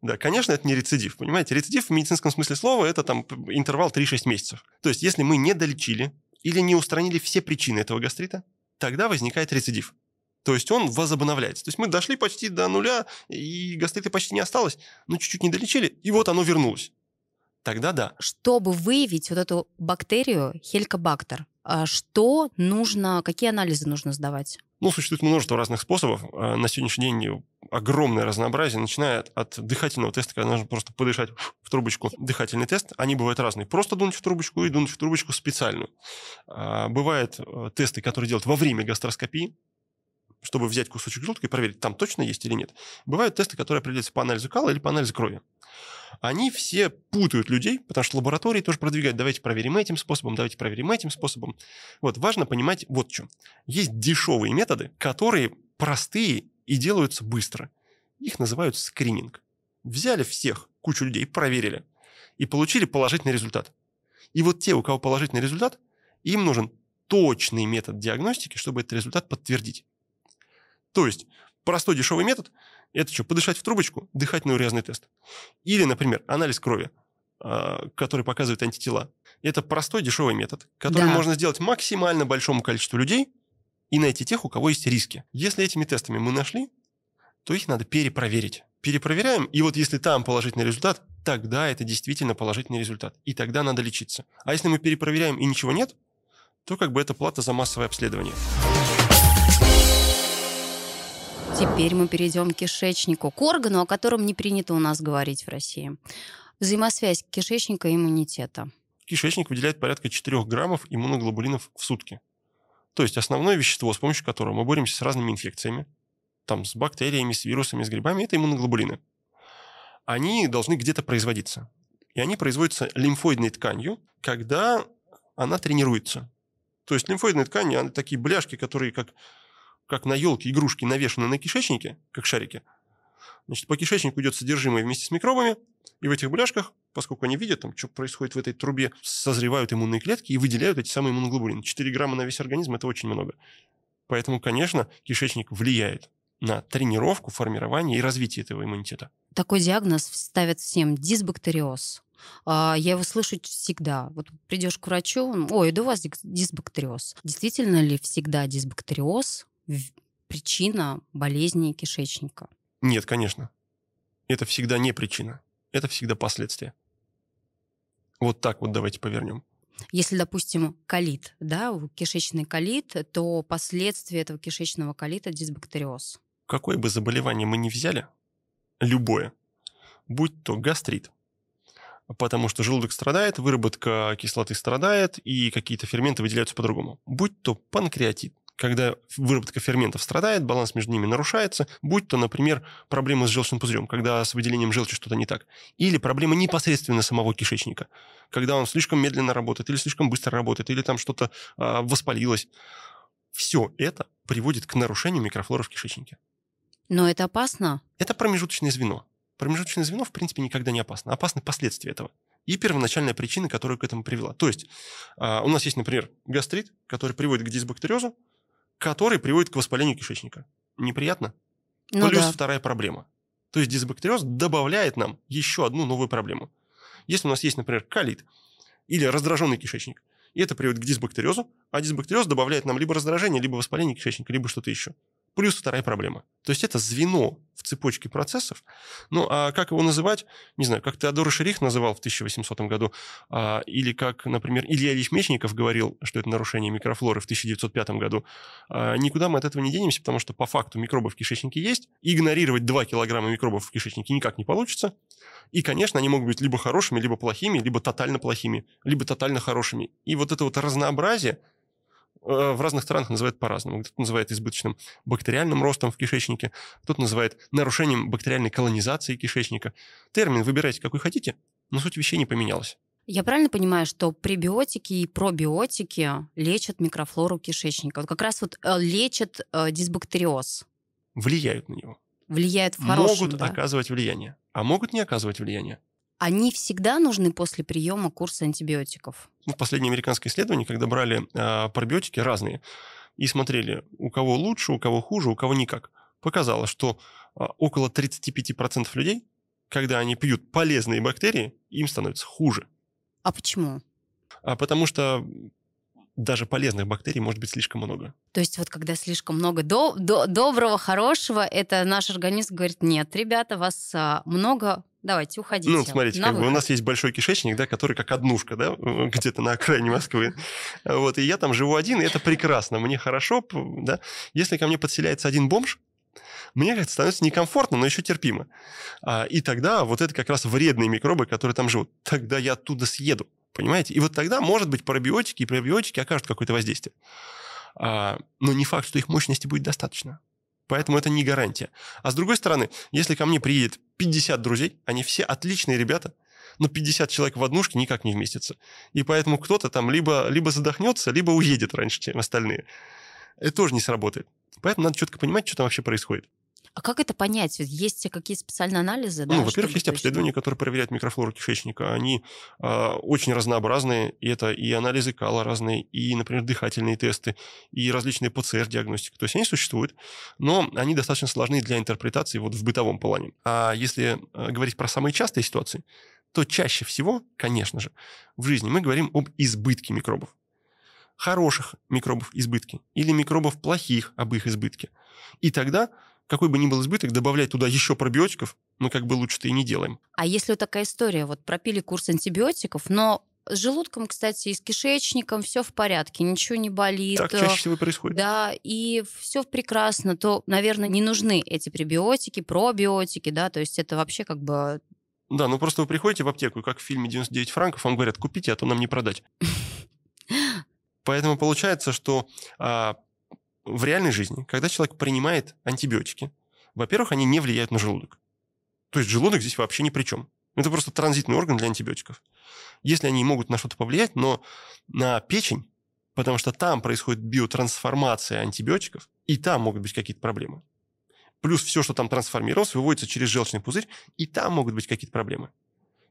Да, конечно, это не рецидив, понимаете? Рецидив в медицинском смысле слова – это там интервал 3-6 месяцев. То есть, если мы не долечили или не устранили все причины этого гастрита, тогда возникает рецидив. То есть он возобновляется. То есть мы дошли почти до нуля, и гастрита почти не осталось, но чуть-чуть не долечили, и вот оно вернулось. Тогда да. Чтобы выявить вот эту бактерию хеликобактер, а что нужно, какие анализы нужно сдавать? Ну, существует множество разных способов. А, на сегодняшний день огромное разнообразие, начиная от дыхательного теста, когда нужно просто подышать в трубочку. Дыхательный тест, они бывают разные. Просто дунуть в трубочку и дунуть в трубочку специальную. А, бывают э, тесты, которые делают во время гастроскопии, чтобы взять кусочек желудка и проверить, там точно есть или нет. Бывают тесты, которые определяются по анализу кала или по анализу крови они все путают людей, потому что лаборатории тоже продвигают, давайте проверим этим способом, давайте проверим этим способом. Вот, важно понимать вот что. Есть дешевые методы, которые простые и делаются быстро. Их называют скрининг. Взяли всех, кучу людей, проверили и получили положительный результат. И вот те, у кого положительный результат, им нужен точный метод диагностики, чтобы этот результат подтвердить. То есть простой дешевый метод это что, подышать в трубочку, дыхательный урезанный тест. Или, например, анализ крови, а, который показывает антитела. Это простой дешевый метод, который да. можно сделать максимально большому количеству людей и найти тех, у кого есть риски. Если этими тестами мы нашли, то их надо перепроверить. Перепроверяем, и вот если там положительный результат, тогда это действительно положительный результат. И тогда надо лечиться. А если мы перепроверяем и ничего нет, то как бы это плата за массовое обследование. Теперь мы перейдем к кишечнику, к органу, о котором не принято у нас говорить в России. Взаимосвязь кишечника и иммунитета. Кишечник выделяет порядка 4 граммов иммуноглобулинов в сутки. То есть основное вещество, с помощью которого мы боремся с разными инфекциями, там, с бактериями, с вирусами, с грибами, это иммуноглобулины. Они должны где-то производиться. И они производятся лимфоидной тканью, когда она тренируется. То есть лимфоидные ткани, они такие бляшки, которые как как на елке игрушки навешаны на кишечнике, как шарики. Значит, по кишечнику идет содержимое вместе с микробами, и в этих бляшках, поскольку они видят, там, что происходит в этой трубе, созревают иммунные клетки и выделяют эти самые иммуноглобулины. 4 грамма на весь организм – это очень много. Поэтому, конечно, кишечник влияет на тренировку, формирование и развитие этого иммунитета. Такой диагноз ставят всем – дисбактериоз. А, я его слышу всегда. Вот придешь к врачу, ой, да у вас дисбактериоз. Действительно ли всегда дисбактериоз причина болезни кишечника? Нет, конечно. Это всегда не причина. Это всегда последствия. Вот так вот давайте повернем. Если, допустим, колит, да, кишечный колит, то последствия этого кишечного колита – дисбактериоз. Какое бы заболевание мы ни взяли, любое, будь то гастрит, потому что желудок страдает, выработка кислоты страдает, и какие-то ферменты выделяются по-другому. Будь то панкреатит, когда выработка ферментов страдает, баланс между ними нарушается, будь то, например, проблемы с желчным пузырем, когда с выделением желчи что-то не так, или проблема непосредственно самого кишечника, когда он слишком медленно работает, или слишком быстро работает, или там что-то а, воспалилось. Все это приводит к нарушению микрофлоры в кишечнике. Но это опасно? Это промежуточное звено. Промежуточное звено, в принципе, никогда не опасно. Опасны последствия этого и первоначальная причина, которая к этому привела. То есть а, у нас есть, например, гастрит, который приводит к дисбактериозу, который приводит к воспалению кишечника. Неприятно? Ну, Плюс да. вторая проблема. То есть дисбактериоз добавляет нам еще одну новую проблему. Если у нас есть, например, колит или раздраженный кишечник, и это приводит к дисбактериозу, а дисбактериоз добавляет нам либо раздражение, либо воспаление кишечника, либо что-то еще. Плюс вторая проблема. То есть это звено в цепочке процессов. Ну, а как его называть? Не знаю, как Теодор Шерих называл в 1800 году, а, или как, например, Илья Ильич Мечников говорил, что это нарушение микрофлоры в 1905 году. А, никуда мы от этого не денемся, потому что по факту микробы в кишечнике есть. Игнорировать 2 килограмма микробов в кишечнике никак не получится. И, конечно, они могут быть либо хорошими, либо плохими, либо тотально плохими, либо тотально хорошими. И вот это вот разнообразие – в разных странах называют по-разному. Кто-то называет избыточным бактериальным ростом в кишечнике, кто-то называет нарушением бактериальной колонизации кишечника. Термин выбирайте, какой хотите, но суть вещей не поменялась. Я правильно понимаю, что пребиотики и пробиотики лечат микрофлору кишечника? Вот как раз вот э, лечат э, дисбактериоз. Влияют на него. Влияют в хорошем, Могут да? оказывать влияние, а могут не оказывать влияние они всегда нужны после приема курса антибиотиков? Ну, последнее американское исследование, когда брали э, пробиотики разные и смотрели, у кого лучше, у кого хуже, у кого никак, показало, что э, около 35% людей, когда они пьют полезные бактерии, им становится хуже. А почему? А потому что даже полезных бактерий может быть слишком много. То есть вот когда слишком много до, до, доброго, хорошего, это наш организм говорит, нет, ребята, вас а, много Давайте, уходите. Ну, смотрите, как бы у нас есть большой кишечник, да, который как однушка, да, где-то на окраине Москвы. Вот, и я там живу один, и это прекрасно, мне хорошо, да. Если ко мне подселяется один бомж, мне как-то становится некомфортно, но еще терпимо. А, и тогда вот это как раз вредные микробы, которые там живут. Тогда я оттуда съеду, понимаете? И вот тогда, может быть, пробиотики и пробиотики окажут какое-то воздействие. А, но не факт, что их мощности будет достаточно. Поэтому это не гарантия. А с другой стороны, если ко мне приедет 50 друзей, они все отличные ребята, но 50 человек в однушке никак не вместится. И поэтому кто-то там либо, либо задохнется, либо уедет раньше, чем остальные. Это тоже не сработает. Поэтому надо четко понимать, что там вообще происходит. А как это понять? Есть какие-то специальные анализы? да, ну, во-первых, есть обследования, которые проверяют микрофлору кишечника. Они а, очень разнообразные. И это и анализы кала разные, и, например, дыхательные тесты, и различные ПЦР-диагностики. То есть они существуют, но они достаточно сложны для интерпретации вот в бытовом плане. А если а, говорить про самые частые ситуации, то чаще всего, конечно же, в жизни мы говорим об избытке микробов. Хороших микробов избытки или микробов плохих об их избытке. И тогда, какой бы ни был избыток, добавлять туда еще пробиотиков мы как бы лучше-то и не делаем. А если вот такая история, вот пропили курс антибиотиков, но с желудком, кстати, и с кишечником все в порядке, ничего не болит. Так э, чаще всего происходит. Да, и все прекрасно, то, наверное, не нужны эти пребиотики, пробиотики, да, то есть это вообще как бы... Да, ну просто вы приходите в аптеку, и как в фильме «99 франков», вам говорят, купите, а то нам не продать. Поэтому получается, что а, в реальной жизни, когда человек принимает антибиотики, во-первых, они не влияют на желудок. То есть желудок здесь вообще ни при чем. Это просто транзитный орган для антибиотиков. Если они могут на что-то повлиять, но на печень, потому что там происходит биотрансформация антибиотиков, и там могут быть какие-то проблемы. Плюс все, что там трансформировалось, выводится через желчный пузырь, и там могут быть какие-то проблемы.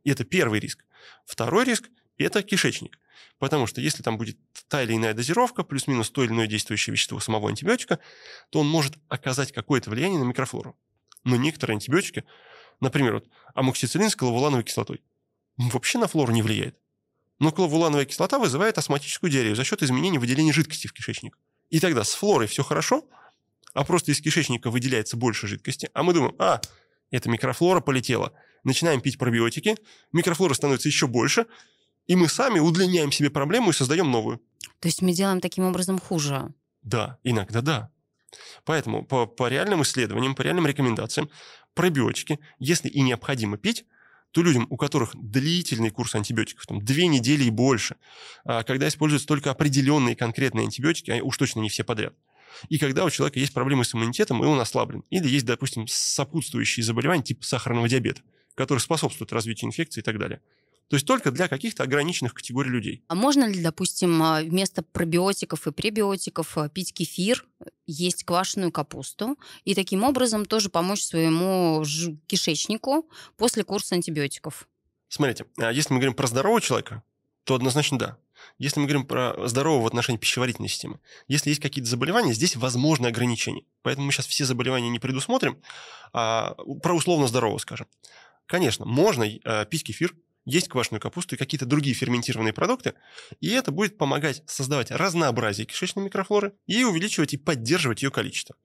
И это первый риск. Второй риск – это кишечник. Потому что если там будет та или иная дозировка, плюс-минус то или иное действующее вещество самого антибиотика, то он может оказать какое-то влияние на микрофлору. Но некоторые антибиотики, например, вот амоксициллин с клавулановой кислотой, вообще на флору не влияет. Но клавулановая кислота вызывает астматическую диарею за счет изменения выделения жидкости в кишечник. И тогда с флорой все хорошо, а просто из кишечника выделяется больше жидкости, а мы думаем, а, это микрофлора полетела. Начинаем пить пробиотики, микрофлора становится еще больше, и мы сами удлиняем себе проблему и создаем новую. То есть мы делаем таким образом хуже. Да, иногда да. Поэтому по, по реальным исследованиям, по реальным рекомендациям, пробиотики, если и необходимо пить, то людям, у которых длительный курс антибиотиков, там, две недели и больше, а, когда используются только определенные конкретные антибиотики, а уж точно не все подряд, и когда у человека есть проблемы с иммунитетом, и он ослаблен, или есть, допустим, сопутствующие заболевания типа сахарного диабета, которые способствуют развитию инфекции и так далее. То есть только для каких-то ограниченных категорий людей. А можно ли, допустим, а, вместо пробиотиков и пребиотиков а, пить кефир, есть квашеную капусту и таким образом тоже помочь своему кишечнику после курса антибиотиков? Смотрите, а если мы говорим про здорового человека, то однозначно да. Если мы говорим про здорового в отношении пищеварительной системы, если есть какие-то заболевания, здесь возможны ограничения. Поэтому мы сейчас все заболевания не предусмотрим, а про условно здорового скажем. Конечно, можно э, пить кефир, есть квашеную капусту и какие-то другие ферментированные продукты, и это будет помогать создавать разнообразие кишечной микрофлоры и увеличивать и поддерживать ее количество.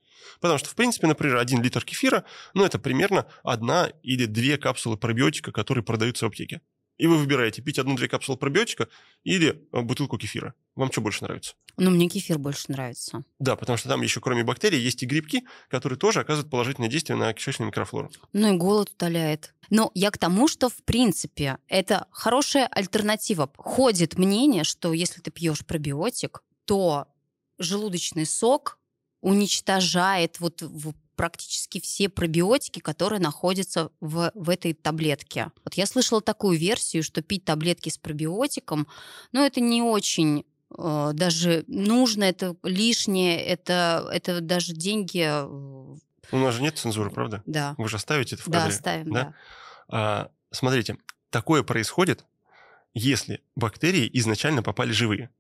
Потому что, в принципе, например, один литр кефира, ну, это примерно одна или две капсулы пробиотика, которые продаются в аптеке. И вы выбираете пить одну-две капсулы пробиотика или э, бутылку кефира. Вам что больше нравится? Ну, мне кефир больше нравится. Да, потому что там еще кроме бактерий есть и грибки, которые тоже оказывают положительное действие на кишечную микрофлору. Ну и голод утоляет. Но я к тому, что, в принципе, это хорошая альтернатива. Ходит мнение, что если ты пьешь пробиотик, то желудочный сок уничтожает вот в- практически все пробиотики, которые находятся в, в этой таблетке. Вот я слышала такую версию, что пить таблетки с пробиотиком, ну, это не очень э, даже нужно, это лишнее, это, это даже деньги, э, У нас же нет цензуры, правда? да, Вы же оставите это в да, кадре. ставим, да? да. А, смотрите, такое происходит, если бактерии изначально попали живые.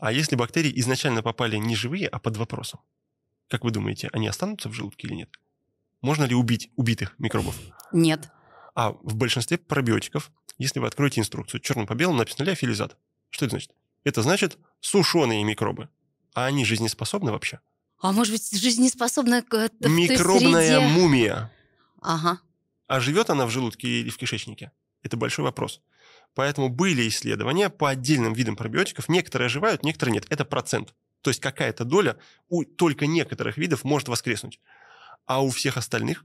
А если бактерии изначально попали не живые, а под вопросом, как вы думаете, они останутся в желудке или нет? Можно ли убить убитых микробов? Нет. А в большинстве пробиотиков, если вы откроете инструкцию, черным по белому написано леофилизат. Что это значит? Это значит сушеные микробы. А они жизнеспособны вообще? А может быть, жизнеспособна к- той Микробная среде? мумия. Ага. А живет она в желудке или в кишечнике? Это большой вопрос. Поэтому были исследования по отдельным видам пробиотиков. Некоторые оживают, некоторые нет. Это процент. То есть какая-то доля у только некоторых видов может воскреснуть. А у всех остальных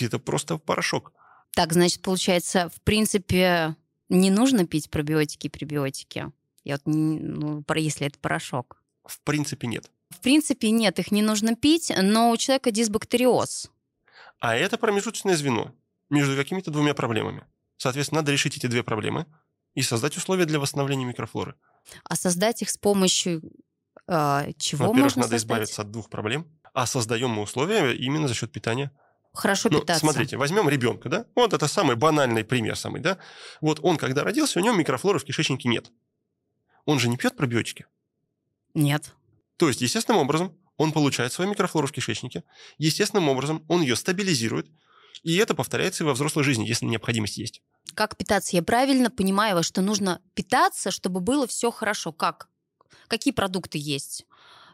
это просто порошок. Так, значит, получается, в принципе, не нужно пить пробиотики и пребиотики. Я вот, ну, если это порошок. В принципе, нет. В принципе, нет, их не нужно пить, но у человека дисбактериоз. А это промежуточное звено между какими-то двумя проблемами. Соответственно, надо решить эти две проблемы и создать условия для восстановления микрофлоры. А создать их с помощью чего Во-первых, можно надо создать? избавиться от двух проблем, а создаем мы условия именно за счет питания. Хорошо Ну, питаться. смотрите, возьмем ребенка, да? Вот это самый банальный пример самый, да? Вот он, когда родился, у него микрофлоры в кишечнике нет. Он же не пьет пробиотики. Нет. То есть, естественным образом, он получает свою микрофлору в кишечнике. Естественным образом, он ее стабилизирует. И это повторяется и во взрослой жизни, если необходимость есть. Как питаться? Я правильно понимаю, что нужно питаться, чтобы было все хорошо. Как? Какие продукты есть?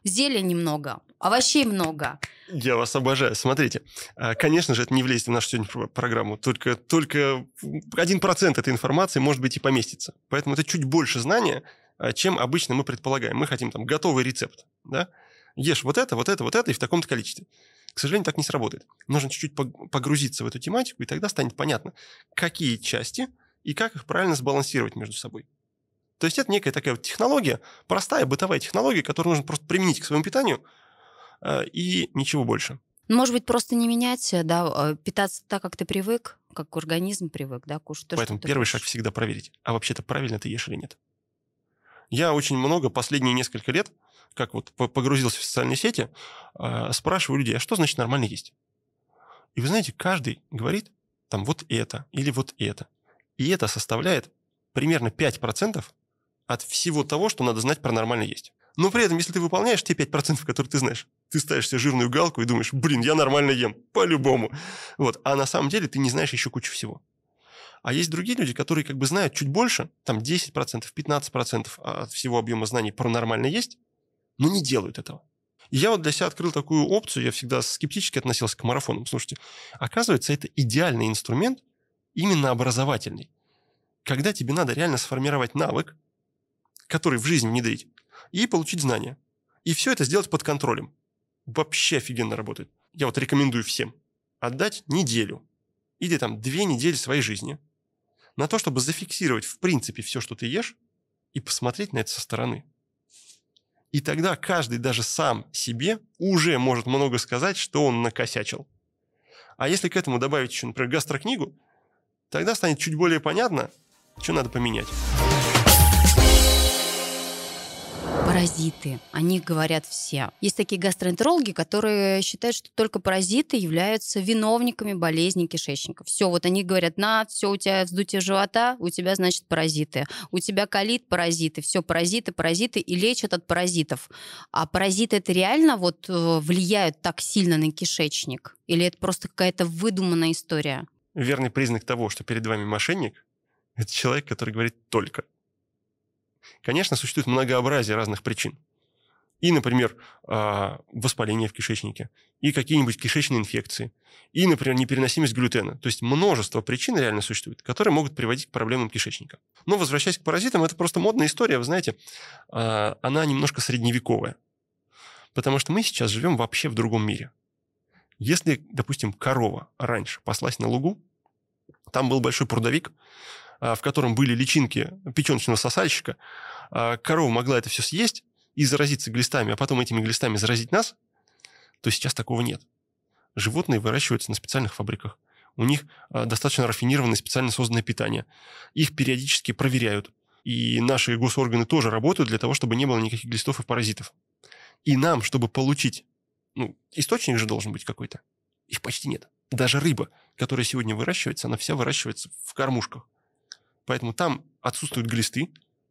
Зелени много, овощей много. Я вас обожаю. Смотрите, а, конечно же, это не влезет в нашу сегодняшнюю программу. Только, только 1% этой информации, может быть, и поместится. Поэтому это чуть больше знания, а, чем обычно мы предполагаем. Мы хотим там готовый рецепт. Да? Ешь вот это, вот это, вот это и в таком-то количестве. К сожалению, так не сработает. Нужно чуть-чуть пог- погрузиться в эту тематику, и тогда станет понятно, какие части и как их правильно сбалансировать между собой. То есть это некая такая вот технология, простая бытовая технология, которую нужно просто применить к своему питанию, э, и ничего больше. Ну, Может быть, просто не менять, э, да, э, питаться так, как ты привык, как организм привык, да, кушать то, Поэтому что первый хочешь. шаг всегда проверить, а вообще-то правильно ты ешь или нет. Я очень много последние несколько лет, как вот по- погрузился в социальные сети, э, спрашиваю людей, а что значит нормально есть? И вы знаете, каждый говорит там вот это или вот это. И это составляет примерно 5% от всего того, что надо знать про нормально есть. Но при этом, если ты выполняешь те 5%, которые ты знаешь, ты ставишь себе жирную галку и думаешь, блин, я нормально ем, по-любому. Вот. А на самом деле ты не знаешь еще кучу всего. А есть другие люди, которые как бы знают чуть больше, там 10%, 15% от всего объема знаний про нормально есть, но не делают этого. И я вот для себя открыл такую опцию, я всегда скептически относился к марафонам. Слушайте, оказывается, это идеальный инструмент, именно образовательный. Когда тебе надо реально сформировать навык, который в жизнь внедрить, и получить знания. И все это сделать под контролем. Вообще офигенно работает. Я вот рекомендую всем отдать неделю или там две недели своей жизни на то, чтобы зафиксировать в принципе все, что ты ешь, и посмотреть на это со стороны. И тогда каждый даже сам себе уже может много сказать, что он накосячил. А если к этому добавить еще, например, гастрокнигу, тогда станет чуть более понятно, что надо поменять. Паразиты. О них говорят все. Есть такие гастроэнтерологи, которые считают, что только паразиты являются виновниками болезней кишечника. Все, вот они говорят, на, все, у тебя вздутие живота, у тебя, значит, паразиты. У тебя колит паразиты. Все, паразиты, паразиты, и лечат от паразитов. А паразиты это реально вот э, влияют так сильно на кишечник? Или это просто какая-то выдуманная история? Верный признак того, что перед вами мошенник, это человек, который говорит «только». Конечно, существует многообразие разных причин. И, например, а, воспаление в кишечнике, и какие-нибудь кишечные инфекции, и, например, непереносимость глютена. То есть множество причин реально существует, которые могут приводить к проблемам кишечника. Но возвращаясь к паразитам, это просто модная история, вы знаете, а, она немножко средневековая. Потому что мы сейчас живем вообще в другом мире. Если, допустим, корова раньше паслась на лугу, там был большой прудовик, в котором были личинки печеночного сосальщика, а, корова могла это все съесть и заразиться глистами, а потом этими глистами заразить нас, то сейчас такого нет. Животные выращиваются на специальных фабриках. У них а, достаточно рафинированное специально созданное питание. Их периодически проверяют. И наши госорганы тоже работают для того, чтобы не было никаких глистов и паразитов. И нам, чтобы получить... Ну, источник же должен быть какой-то. Их почти нет. Даже рыба, которая сегодня выращивается, она вся выращивается в кормушках. Поэтому там отсутствуют глисты.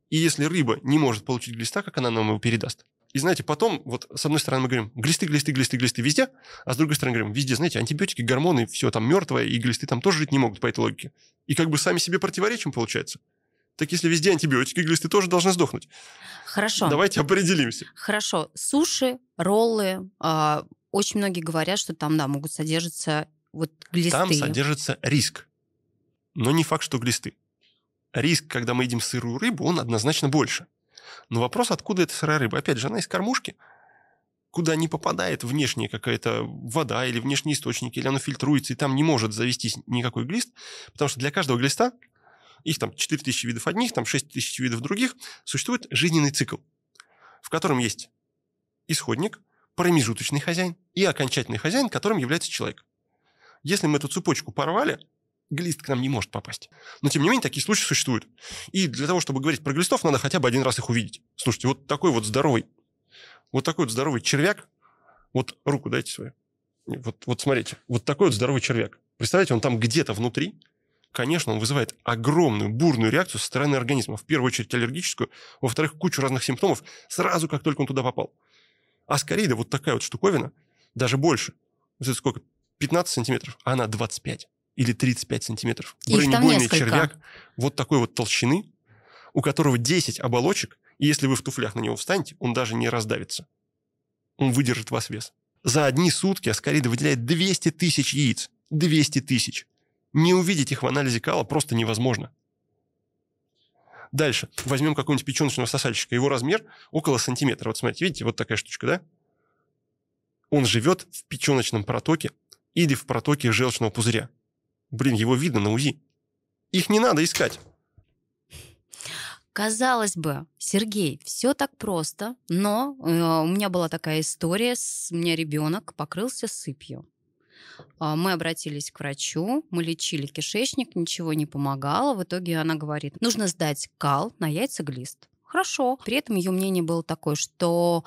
И если рыба не может получить глиста, как она нам его передаст? И знаете, потом, вот с одной стороны мы говорим, глисты, глисты, глисты, глисты везде, а с другой стороны говорим, везде, знаете, антибиотики, гормоны, все там мертвое, и глисты там тоже жить не могут по этой логике. И как бы сами себе противоречим, получается. Так если везде антибиотики, глисты тоже должны сдохнуть. Хорошо. Давайте определимся. Хорошо. Суши, роллы. а, очень многие говорят, что там, да, могут содержаться вот глисты? Там содержится риск, но не факт, что глисты. Риск, когда мы едим сырую рыбу, он однозначно больше. Но вопрос, откуда эта сырая рыба? Опять же, она из кормушки, куда не попадает внешняя какая-то вода или внешний источник, или оно фильтруется, и там не может завестись никакой глист, потому что для каждого глиста, их там 4000 видов одних, там 6000 видов других, существует жизненный цикл, в котором есть исходник, промежуточный хозяин и окончательный хозяин, которым является человек. Если мы эту цепочку порвали, глист к нам не может попасть. Но, тем не менее, такие случаи существуют. И для того, чтобы говорить про глистов, надо хотя бы один раз их увидеть. Слушайте, вот такой вот здоровый, вот такой вот здоровый червяк, вот руку дайте свою. Вот, вот смотрите, вот такой вот здоровый червяк. Представляете, он там где-то внутри, конечно, он вызывает огромную бурную реакцию со стороны организма. В первую очередь аллергическую, во-вторых, кучу разных симптомов сразу, как только он туда попал. А скорее, вот такая вот штуковина, даже больше. Вот это сколько? 15 сантиметров, а она 25 или 35 сантиметров. Бронебойный червяк вот такой вот толщины, у которого 10 оболочек, и если вы в туфлях на него встанете, он даже не раздавится. Он выдержит вас вес. За одни сутки аскариды выделяет 200 тысяч яиц. 200 тысяч. Не увидеть их в анализе кала просто невозможно. Дальше. Возьмем какого-нибудь печеночного сосальщика. Его размер около сантиметра. Вот смотрите, видите, вот такая штучка, да? Он живет в печеночном протоке или в протоке желчного пузыря. Блин, его видно на УЗИ. Их не надо искать. Казалось бы, Сергей, все так просто, но э, у меня была такая история, с, у меня ребенок покрылся сыпью. Э, мы обратились к врачу, мы лечили кишечник, ничего не помогало. В итоге она говорит, нужно сдать кал на яйцеглист. Хорошо. При этом ее мнение было такое, что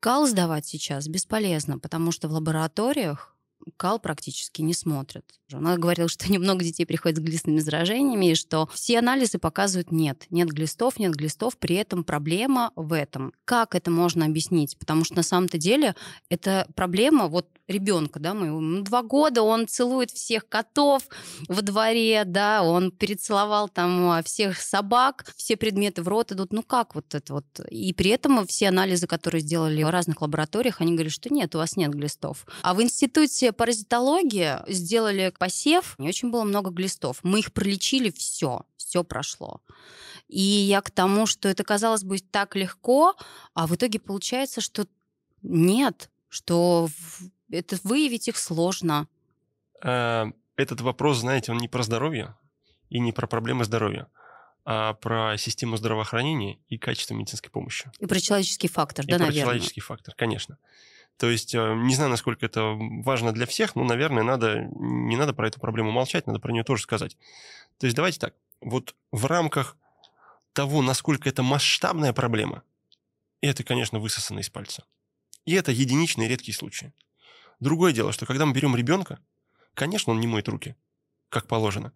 кал сдавать сейчас бесполезно, потому что в лабораториях кал практически не смотрят. Она говорила, что немного детей приходят с глистными заражениями, и что все анализы показывают нет. Нет глистов, нет глистов, при этом проблема в этом. Как это можно объяснить? Потому что на самом-то деле это проблема, вот ребенка, да, мы ну, два года, он целует всех котов во дворе, да, он перецеловал там а, всех собак, все предметы в рот идут, ну как вот это вот? И при этом все анализы, которые сделали в разных лабораториях, они говорят, что нет, у вас нет глистов. А в институте паразитологии сделали посев, не очень было много глистов. Мы их пролечили, все, все прошло. И я к тому, что это казалось бы так легко, а в итоге получается, что нет, что это выявить их сложно. Э, этот вопрос, знаете, он не про здоровье и не про проблемы здоровья, а про систему здравоохранения и качество медицинской помощи. И про человеческий фактор, и да, про наверное? человеческий фактор, конечно. То есть, э, не знаю, насколько это важно для всех, но, наверное, надо, не надо про эту проблему молчать, надо про нее тоже сказать. То есть, давайте так. Вот в рамках того, насколько это масштабная проблема, это, конечно, высосано из пальца. И это единичные редкие случаи. Другое дело, что когда мы берем ребенка, конечно, он не моет руки, как положено.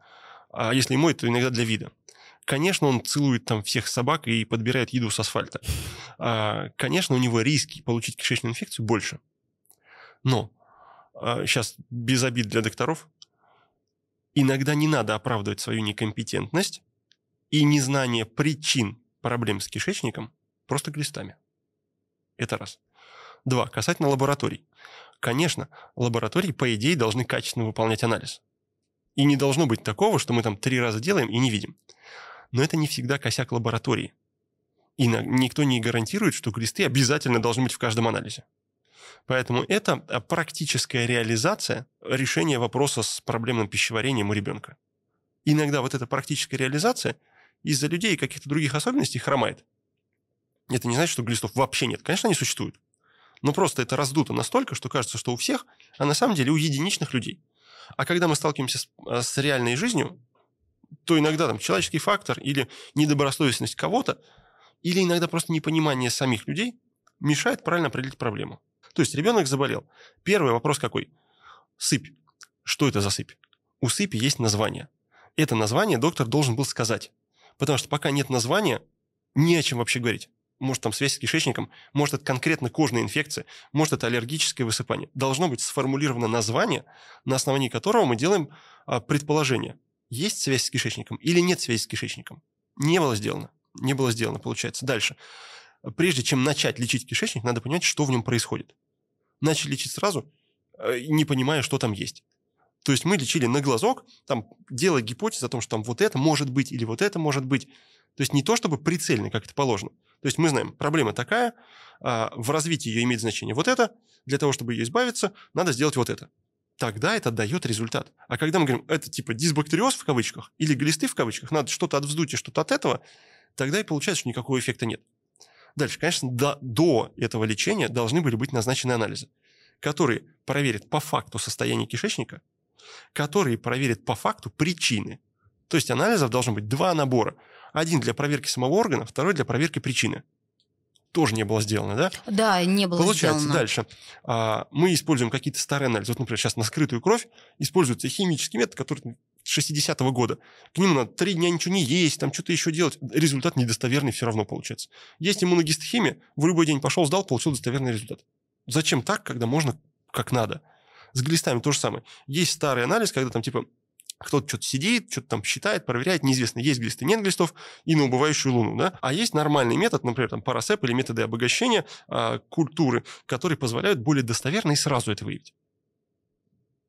А если и моет, то иногда для вида. Конечно, он целует там всех собак и подбирает еду с асфальта. А, конечно, у него риски получить кишечную инфекцию больше. Но а, сейчас без обид для докторов, иногда не надо оправдывать свою некомпетентность и незнание причин проблем с кишечником просто глистами. Это раз. Два. Касательно лабораторий. Конечно, лаборатории, по идее, должны качественно выполнять анализ. И не должно быть такого, что мы там три раза делаем и не видим. Но это не всегда косяк лаборатории. И никто не гарантирует, что глисты обязательно должны быть в каждом анализе. Поэтому это а, практическая реализация решения вопроса с проблемным пищеварением у ребенка. Иногда вот эта практическая реализация из-за людей и каких-то других особенностей хромает. Это не значит, что глистов вообще нет. Конечно, они существуют. Но просто это раздуто настолько, что кажется, что у всех, а на самом деле у единичных людей. А когда мы сталкиваемся с, а, с реальной жизнью, то иногда там человеческий фактор или недобросовестность кого-то, или иногда просто непонимание самих людей мешает правильно определить проблему. То есть ребенок заболел. Первый вопрос какой? Сыпь. Что это за сыпь? У сыпи есть название. Это название доктор должен был сказать. Потому что пока нет названия, не о чем вообще говорить может там связь с кишечником, может это конкретно кожная инфекция, может это аллергическое высыпание. Должно быть сформулировано название, на основании которого мы делаем а, предположение, есть связь с кишечником или нет связи с кишечником. Не было сделано. Не было сделано, получается. Дальше. Прежде чем начать лечить кишечник, надо понять, что в нем происходит. Начали лечить сразу, э, не понимая, что там есть. То есть мы лечили на глазок, там, делая гипотезу о том, что там вот это может быть или вот это может быть. То есть не то, чтобы прицельно, как это положено. То есть мы знаем, проблема такая, а, в развитии ее имеет значение вот это, для того, чтобы ее избавиться, надо сделать вот это. Тогда это дает результат. А когда мы говорим, это типа дисбактериоз в кавычках или глисты в кавычках, надо что-то от вздутия, что-то от этого, тогда и получается, что никакого эффекта нет. Дальше, конечно, до, до этого лечения должны были быть назначены анализы, которые проверят по факту состояние кишечника, которые проверят по факту причины. То есть анализов должно быть два набора. Один для проверки самого органа, второй для проверки причины. Тоже не было сделано, да? Да, не было Получается, сделано. дальше. А, мы используем какие-то старые анализы. Вот, например, сейчас на скрытую кровь используется химический метод, который 60-го года. К нему надо три дня ничего не есть, там что-то еще делать. Результат недостоверный все равно получается. Есть иммуногистохимия, в любой день пошел, сдал, получил достоверный результат. Зачем так, когда можно как надо? С глистами то же самое. Есть старый анализ, когда там типа кто-то что-то сидит, что-то там считает, проверяет, неизвестно, есть глисты, нет глистов, и на убывающую луну, да. А есть нормальный метод, например, там парасеп или методы обогащения а, культуры, которые позволяют более достоверно и сразу это выявить.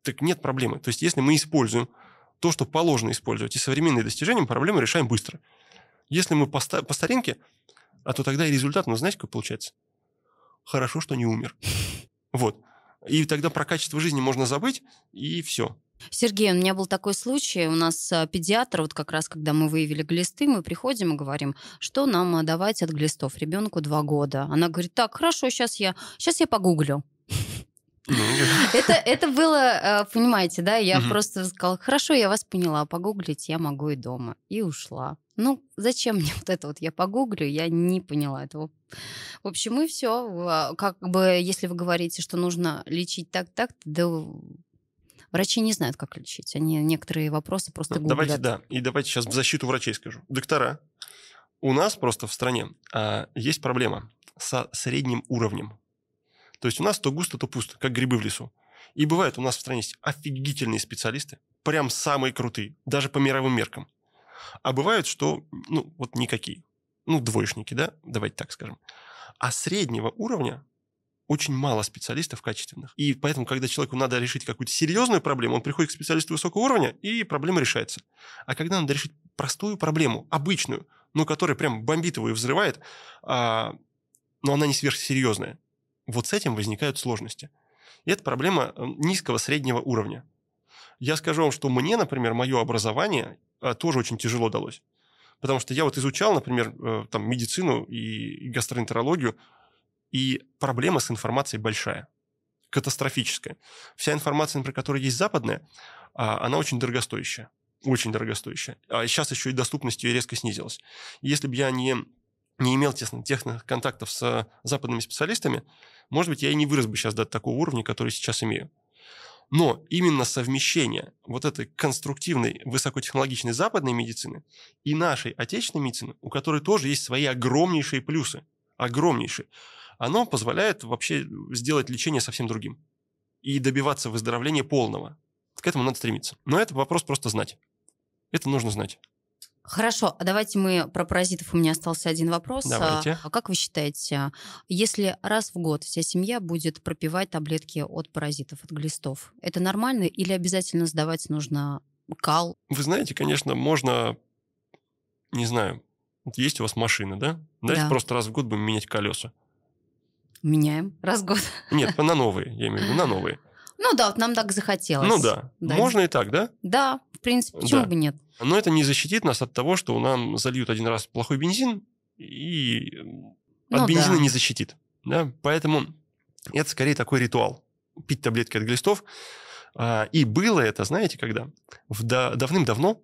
Так нет проблемы. То есть если мы используем то, что положено использовать, и современные достижения, мы проблему решаем быстро. Если мы по, по старинке, а то тогда и результат, ну, знаете, какой получается? Хорошо, что не умер. Вот. И тогда про качество жизни можно забыть, и все. Сергей, у меня был такой случай. У нас а, педиатр, вот как раз когда мы выявили глисты, мы приходим и говорим, что нам а, давать от глистов ребенку два года. Она говорит, так, хорошо, сейчас я, сейчас я погуглю. Ну, Это, это было, э, понимаете, да, я просто сказала, хорошо, я вас поняла, погуглить я могу и дома. И ушла. Ну, зачем мне вот это вот, я погуглю, я не поняла этого. В общем, и все. Как бы, если вы говорите, что нужно лечить так-так, да врачи не знают, как лечить. Они некоторые вопросы просто Ну, гуглят. Давайте, да. И давайте сейчас в защиту врачей скажу. Доктора, у нас просто в стране а, есть проблема со средним уровнем. То есть у нас то густо, то пусто, как грибы в лесу. И бывает, у нас в стране есть офигительные специалисты, прям самые крутые, даже по мировым меркам. А бывает, что, ну, вот никакие. Ну, двоечники, да, давайте так скажем. А среднего уровня очень мало специалистов качественных. И поэтому, когда человеку надо решить какую-то серьезную проблему, он приходит к специалисту высокого уровня, и проблема решается. А когда надо решить простую проблему, обычную, но которая прям бомбит его и взрывает, а, но она не сверхсерьезная, вот с этим возникают сложности. И это проблема э, низкого среднего уровня. Я скажу вам, что мне, например, мое образование а, тоже очень тяжело далось. Потому что я вот изучал, например, э, там, медицину и гастроэнтерологию, и проблема с информацией большая, катастрофическая. Вся информация, например, которая есть западная, а, она очень дорогостоящая. Очень дорогостоящая. А сейчас еще и доступность ее резко снизилась. Если бы я не, не имел тесно, тесных контактов с западными специалистами, может быть, я и не вырос бы сейчас до такого уровня, который сейчас имею. Но именно совмещение вот этой конструктивной, высокотехнологичной западной медицины и нашей отечественной медицины, у которой тоже есть свои огромнейшие плюсы, огромнейшие, оно позволяет вообще сделать лечение совсем другим и добиваться выздоровления полного. К этому надо стремиться. Но это вопрос просто знать. Это нужно знать. Хорошо, а давайте мы про паразитов. У меня остался один вопрос. Давайте. А как вы считаете, если раз в год вся семья будет пропивать таблетки от паразитов, от глистов, это нормально или обязательно сдавать нужно кал? Вы знаете, конечно, можно, не знаю, есть у вас машина, да? Давайте Да. просто раз в год будем менять колеса. Меняем раз в год. Нет, на новые, я имею в виду, на новые. Ну да, вот нам так захотелось. Ну да, Да. можно и так, да? Да, в принципе, почему Да. бы нет? Но это не защитит нас от того, что нам зальют один раз плохой бензин, и от Ну бензина да. не защитит. Да? Поэтому это скорее такой ритуал. Пить таблетки от глистов. А, И было это, знаете, когда? В да- давным-давно,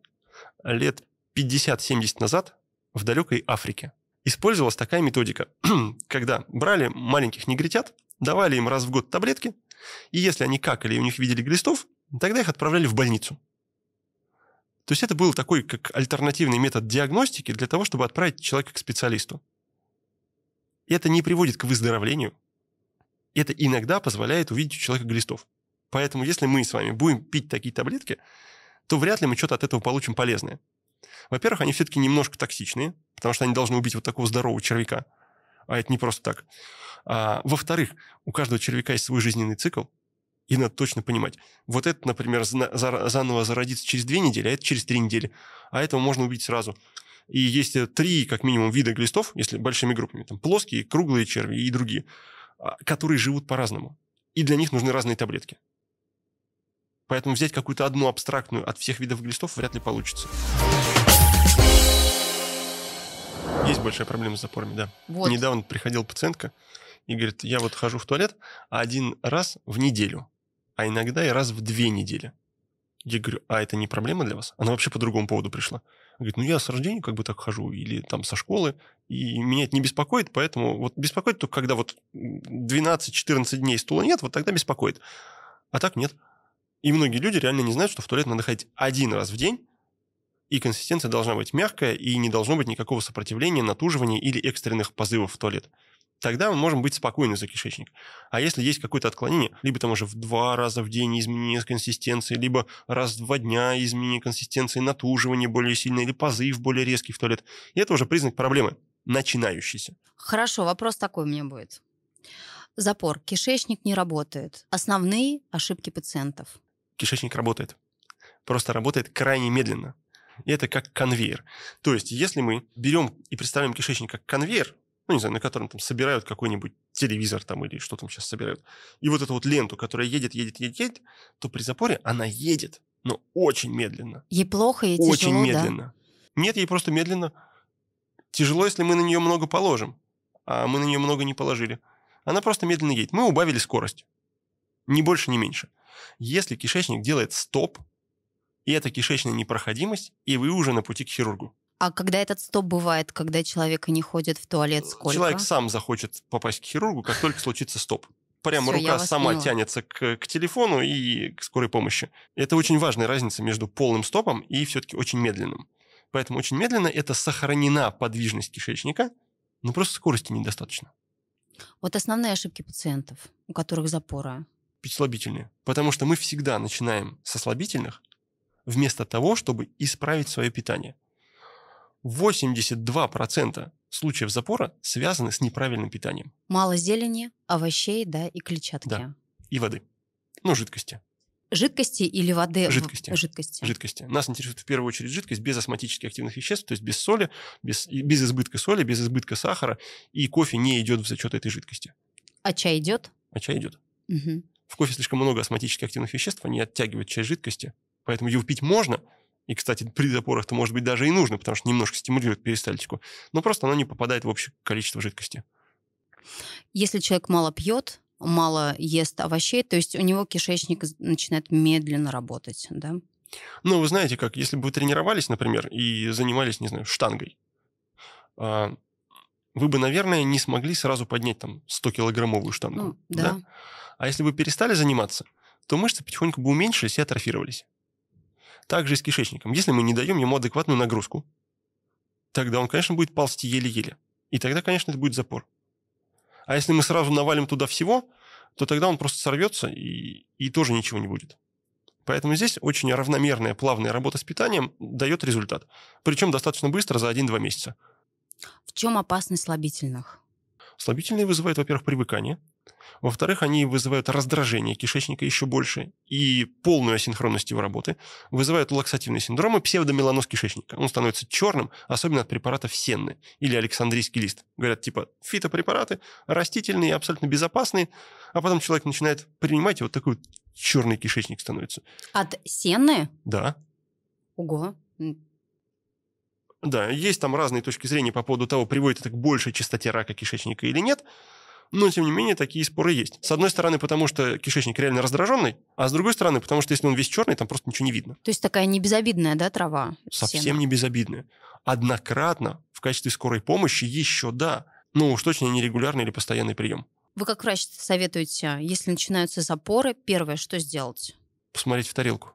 лет 50-70 назад, в далекой Африке, использовалась такая методика, когда брали маленьких негритят, давали им раз в год таблетки, и если они какали и у них видели глистов, тогда их отправляли в больницу. То есть это был такой как альтернативный метод диагностики для того, чтобы отправить человека к специалисту. И это не приводит к выздоровлению. Это иногда позволяет увидеть у человека глистов. Поэтому если мы с вами будем пить такие таблетки, то вряд ли мы что-то от этого получим полезное. Во-первых, они все-таки немножко токсичные, потому что они должны убить вот такого здорового червяка. А это не просто так. А, во-вторых, у каждого червяка есть свой жизненный цикл. И надо точно понимать. Вот это, например, заново зародится через две недели, а это через три недели. А этого можно убить сразу. И есть э, три, как минимум, вида глистов, если большими группами. Там плоские, круглые черви и другие, а, которые живут по-разному. И для них нужны разные таблетки. Поэтому взять какую-то одну абстрактную от всех видов глистов вряд ли получится. Есть большая проблема с запорами, да. Вот. Недавно приходила пациентка и говорит, я вот хожу в туалет один раз в неделю, а иногда и раз в две недели. Я говорю, а это не проблема для вас? Она вообще по другому поводу пришла. Говорит, ну я с рождения как бы так хожу, или там со школы, и меня это не беспокоит, поэтому вот беспокоит только когда вот 12-14 дней стула нет, вот тогда беспокоит. А так нет. И многие люди реально не знают, что в туалет надо ходить один раз в день, и консистенция должна быть мягкая, и не должно быть никакого сопротивления, натуживания или экстренных позывов в туалет тогда мы можем быть спокойны за кишечник. А если есть какое-то отклонение, либо там уже в два раза в день изменение консистенции, либо раз в два дня изменение консистенции, натуживание более сильное, или позыв более резкий в туалет, и это уже признак проблемы, начинающийся. Хорошо, вопрос такой у меня будет. Запор. Кишечник не работает. Основные ошибки пациентов. Кишечник работает. Просто работает крайне медленно. И это как конвейер. То есть, если мы берем и представляем кишечник как конвейер, ну, не знаю, на котором там собирают какой-нибудь телевизор там или что там сейчас собирают, и вот эту вот ленту, которая едет, едет, едет, едет, то при запоре она едет, но очень медленно. Ей плохо, ей очень тяжело, медленно. Да? Нет, ей просто медленно. Тяжело, если мы на нее много положим, а мы на нее много не положили. Она просто медленно едет. Мы убавили скорость. Ни больше, ни меньше. Если кишечник делает стоп, и это кишечная непроходимость, и вы уже на пути к хирургу. А когда этот стоп бывает, когда человек не ходит в туалет, сколько? Человек сам захочет попасть к хирургу, как только случится стоп. Прямо Всё, рука сама поняла. тянется к, к телефону и к скорой помощи. Это очень важная разница между полным стопом и все-таки очень медленным. Поэтому очень медленно это сохранена подвижность кишечника, но просто скорости недостаточно. Вот основные ошибки пациентов, у которых запоры. Пить слабительные. Потому что мы всегда начинаем со слабительных, вместо того, чтобы исправить свое питание. 82% случаев запора связаны с неправильным питанием. Мало зелени, овощей, да, и клетчатки. Да, и воды. Ну, жидкости. Жидкости или воды? Жидкости. Жидкости. Жидкости. Нас интересует в первую очередь жидкость без осмотически активных веществ, то есть без соли, без, без избытка соли, без избытка сахара, и кофе не идет в зачет этой жидкости. А чай идет? А чай идет. Угу. В кофе слишком много осмотически активных веществ, они оттягивают часть жидкости, поэтому его пить можно, и, кстати, при запорах-то, может быть, даже и нужно, потому что немножко стимулирует перистальтику. Но просто оно не попадает в общее количество жидкости. Если человек мало пьет, мало ест овощей, то есть у него кишечник начинает медленно работать, да? Ну, вы знаете, как если бы вы тренировались, например, и занимались, не знаю, штангой, а, вы бы, наверное, не смогли сразу поднять там 100-килограммовую штангу. Ну, да. да. А если бы перестали заниматься, то мышцы потихоньку бы уменьшились и атрофировались. Также и с кишечником. Если мы не даем ему адекватную нагрузку, тогда он, конечно, будет ползти еле-еле. И тогда, конечно, это будет запор. А если мы сразу навалим туда всего, то тогда он просто сорвется и, и тоже ничего не будет. Поэтому здесь очень равномерная, плавная работа с питанием дает результат. Причем достаточно быстро, за 1-2 месяца. В чем опасность слабительных? Слабительные вызывают, во-первых, привыкание – во-вторых, они вызывают раздражение кишечника еще больше и полную асинхронность его работы. Вызывают лаксативный синдром и псевдомеланоз кишечника. Он становится черным, особенно от препаратов сенны или александрийский лист. Говорят, типа, фитопрепараты растительные, абсолютно безопасные, а потом человек начинает принимать, и вот такой вот черный кишечник становится. От сенны? Да. Ого. Да, есть там разные точки зрения по поводу того, приводит это к большей частоте рака кишечника или нет. Но, тем не менее, такие споры есть. С одной стороны, потому что кишечник реально раздраженный, а с другой стороны, потому что если он весь черный, там просто ничего не видно. То есть такая не безобидная, да, трава? Совсем сена. не безобидная. Однократно в качестве скорой помощи еще да, но уж точно не регулярный или постоянный прием. Вы как врач советуете, если начинаются запоры, первое, что сделать? Посмотреть в тарелку.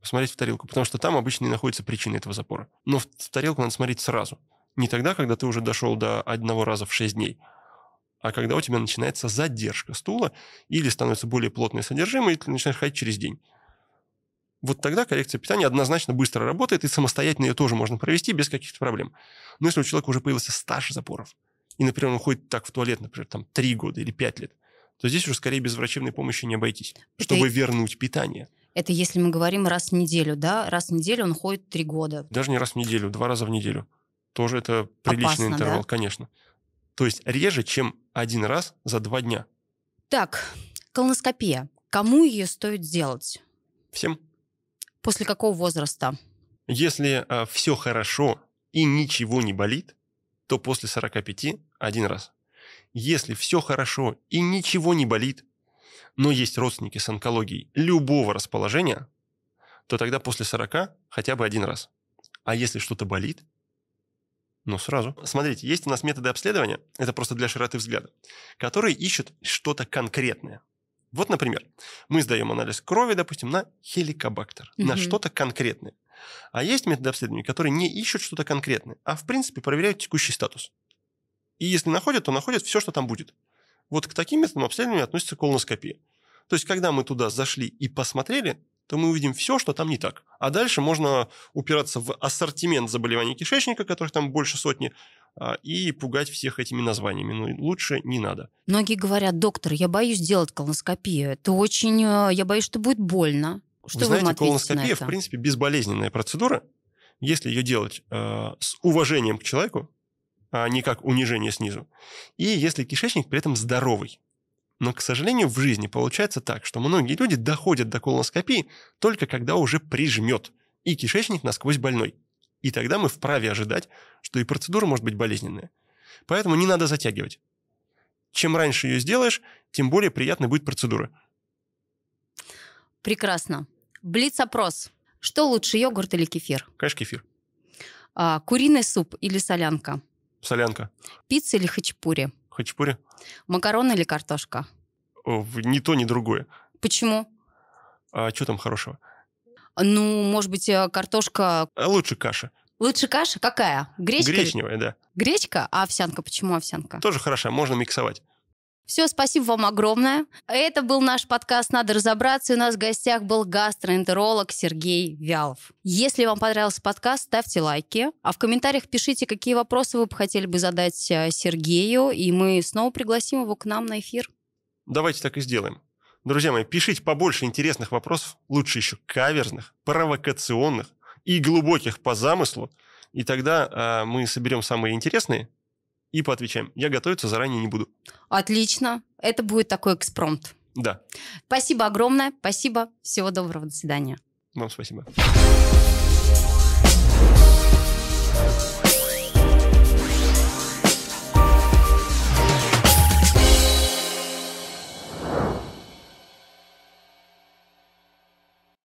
Посмотреть в тарелку, потому что там обычно и находится причина этого запора. Но в тарелку надо смотреть сразу. Не тогда, когда ты уже дошел до одного раза в 6 дней, а когда у тебя начинается задержка стула или становится более плотное содержимое, и ты начинаешь ходить через день. Вот тогда коррекция питания однозначно быстро работает, и самостоятельно ее тоже можно провести без каких-то проблем. Но если у человека уже появился стаж запоров, и, например, он ходит так в туалет, например, там 3 года или 5 лет, то здесь уже скорее без врачебной помощи не обойтись, Это чтобы вернуть питание. Это если мы говорим раз в неделю, да? Раз в неделю он ходит три года. Даже не раз в неделю, два раза в неделю. Тоже это приличный Опасно, интервал, да? конечно. То есть реже, чем один раз за два дня. Так, колоноскопия. Кому ее стоит делать? Всем. После какого возраста? Если все хорошо и ничего не болит, то после 45 один раз. Если все хорошо и ничего не болит, но есть родственники с онкологией любого расположения, то тогда после 40 хотя бы один раз. А если что-то болит, ну сразу. Смотрите, есть у нас методы обследования, это просто для широты взгляда, которые ищут что-то конкретное. Вот, например, мы сдаем анализ крови, допустим, на хеликобактер, на Мгм. что-то конкретное. А есть методы обследования, которые не ищут что-то конкретное, а в принципе проверяют текущий статус. И если находят, то находят все, что там будет. Вот к таким методам обследования относится колоноскопия. То есть, когда мы туда зашли и посмотрели, то мы увидим все, что там не так. А дальше можно упираться в ассортимент заболеваний кишечника, которых там больше сотни, а, и пугать всех этими названиями. Но лучше не надо. Многие говорят, доктор, я боюсь делать колоноскопию. Это очень... э, Я боюсь, что будет больно. Что Вы вы, знаете, колоноскопия, в принципе, безболезненная процедура, если ее делать э, с уважением к человеку, а не как унижение снизу, и если кишечник при этом здоровый. Но, к сожалению, в жизни получается так, что многие люди доходят до колоноскопии только когда уже прижмет, и кишечник насквозь больной. И тогда мы вправе ожидать, что и процедура может быть болезненная. Поэтому не надо затягивать. Чем раньше ее сделаешь, тем более приятной будет процедура. Прекрасно. Блиц-опрос. Что лучше, йогурт или кефир? Конечно, кефир. А, куриный суп или солянка? Солянка. Пицца или хачапури? Хачапури. Макароны или картошка? О, в- Ни то, ни другое. Почему? А что там хорошего? Ну, может быть, э, картошка... А лучше каша. Лучше каша? Какая? Гречка? Гречневая, да. Гречка? А овсянка? Почему овсянка? Тоже хороша, можно миксовать. Все, спасибо вам огромное. Это был наш подкаст «Надо разобраться». И у нас в гостях был гастроэнтеролог Сергей Вялов. Если вам понравился подкаст, ставьте лайки. А в комментариях пишите, какие вопросы вы бы хотели бы задать э, Сергею. И мы снова пригласим его к нам на эфир. Давайте так и сделаем. Друзья мои, пишите побольше интересных вопросов, лучше еще каверзных, провокационных и глубоких по замыслу. И тогда а, мы соберем самые интересные и поотвечаем. Я готовиться заранее не буду. Отлично. Это будет такой экспромт. Да, Спасибо огромное. Спасибо. Всего доброго. До свидания. вам спасибо.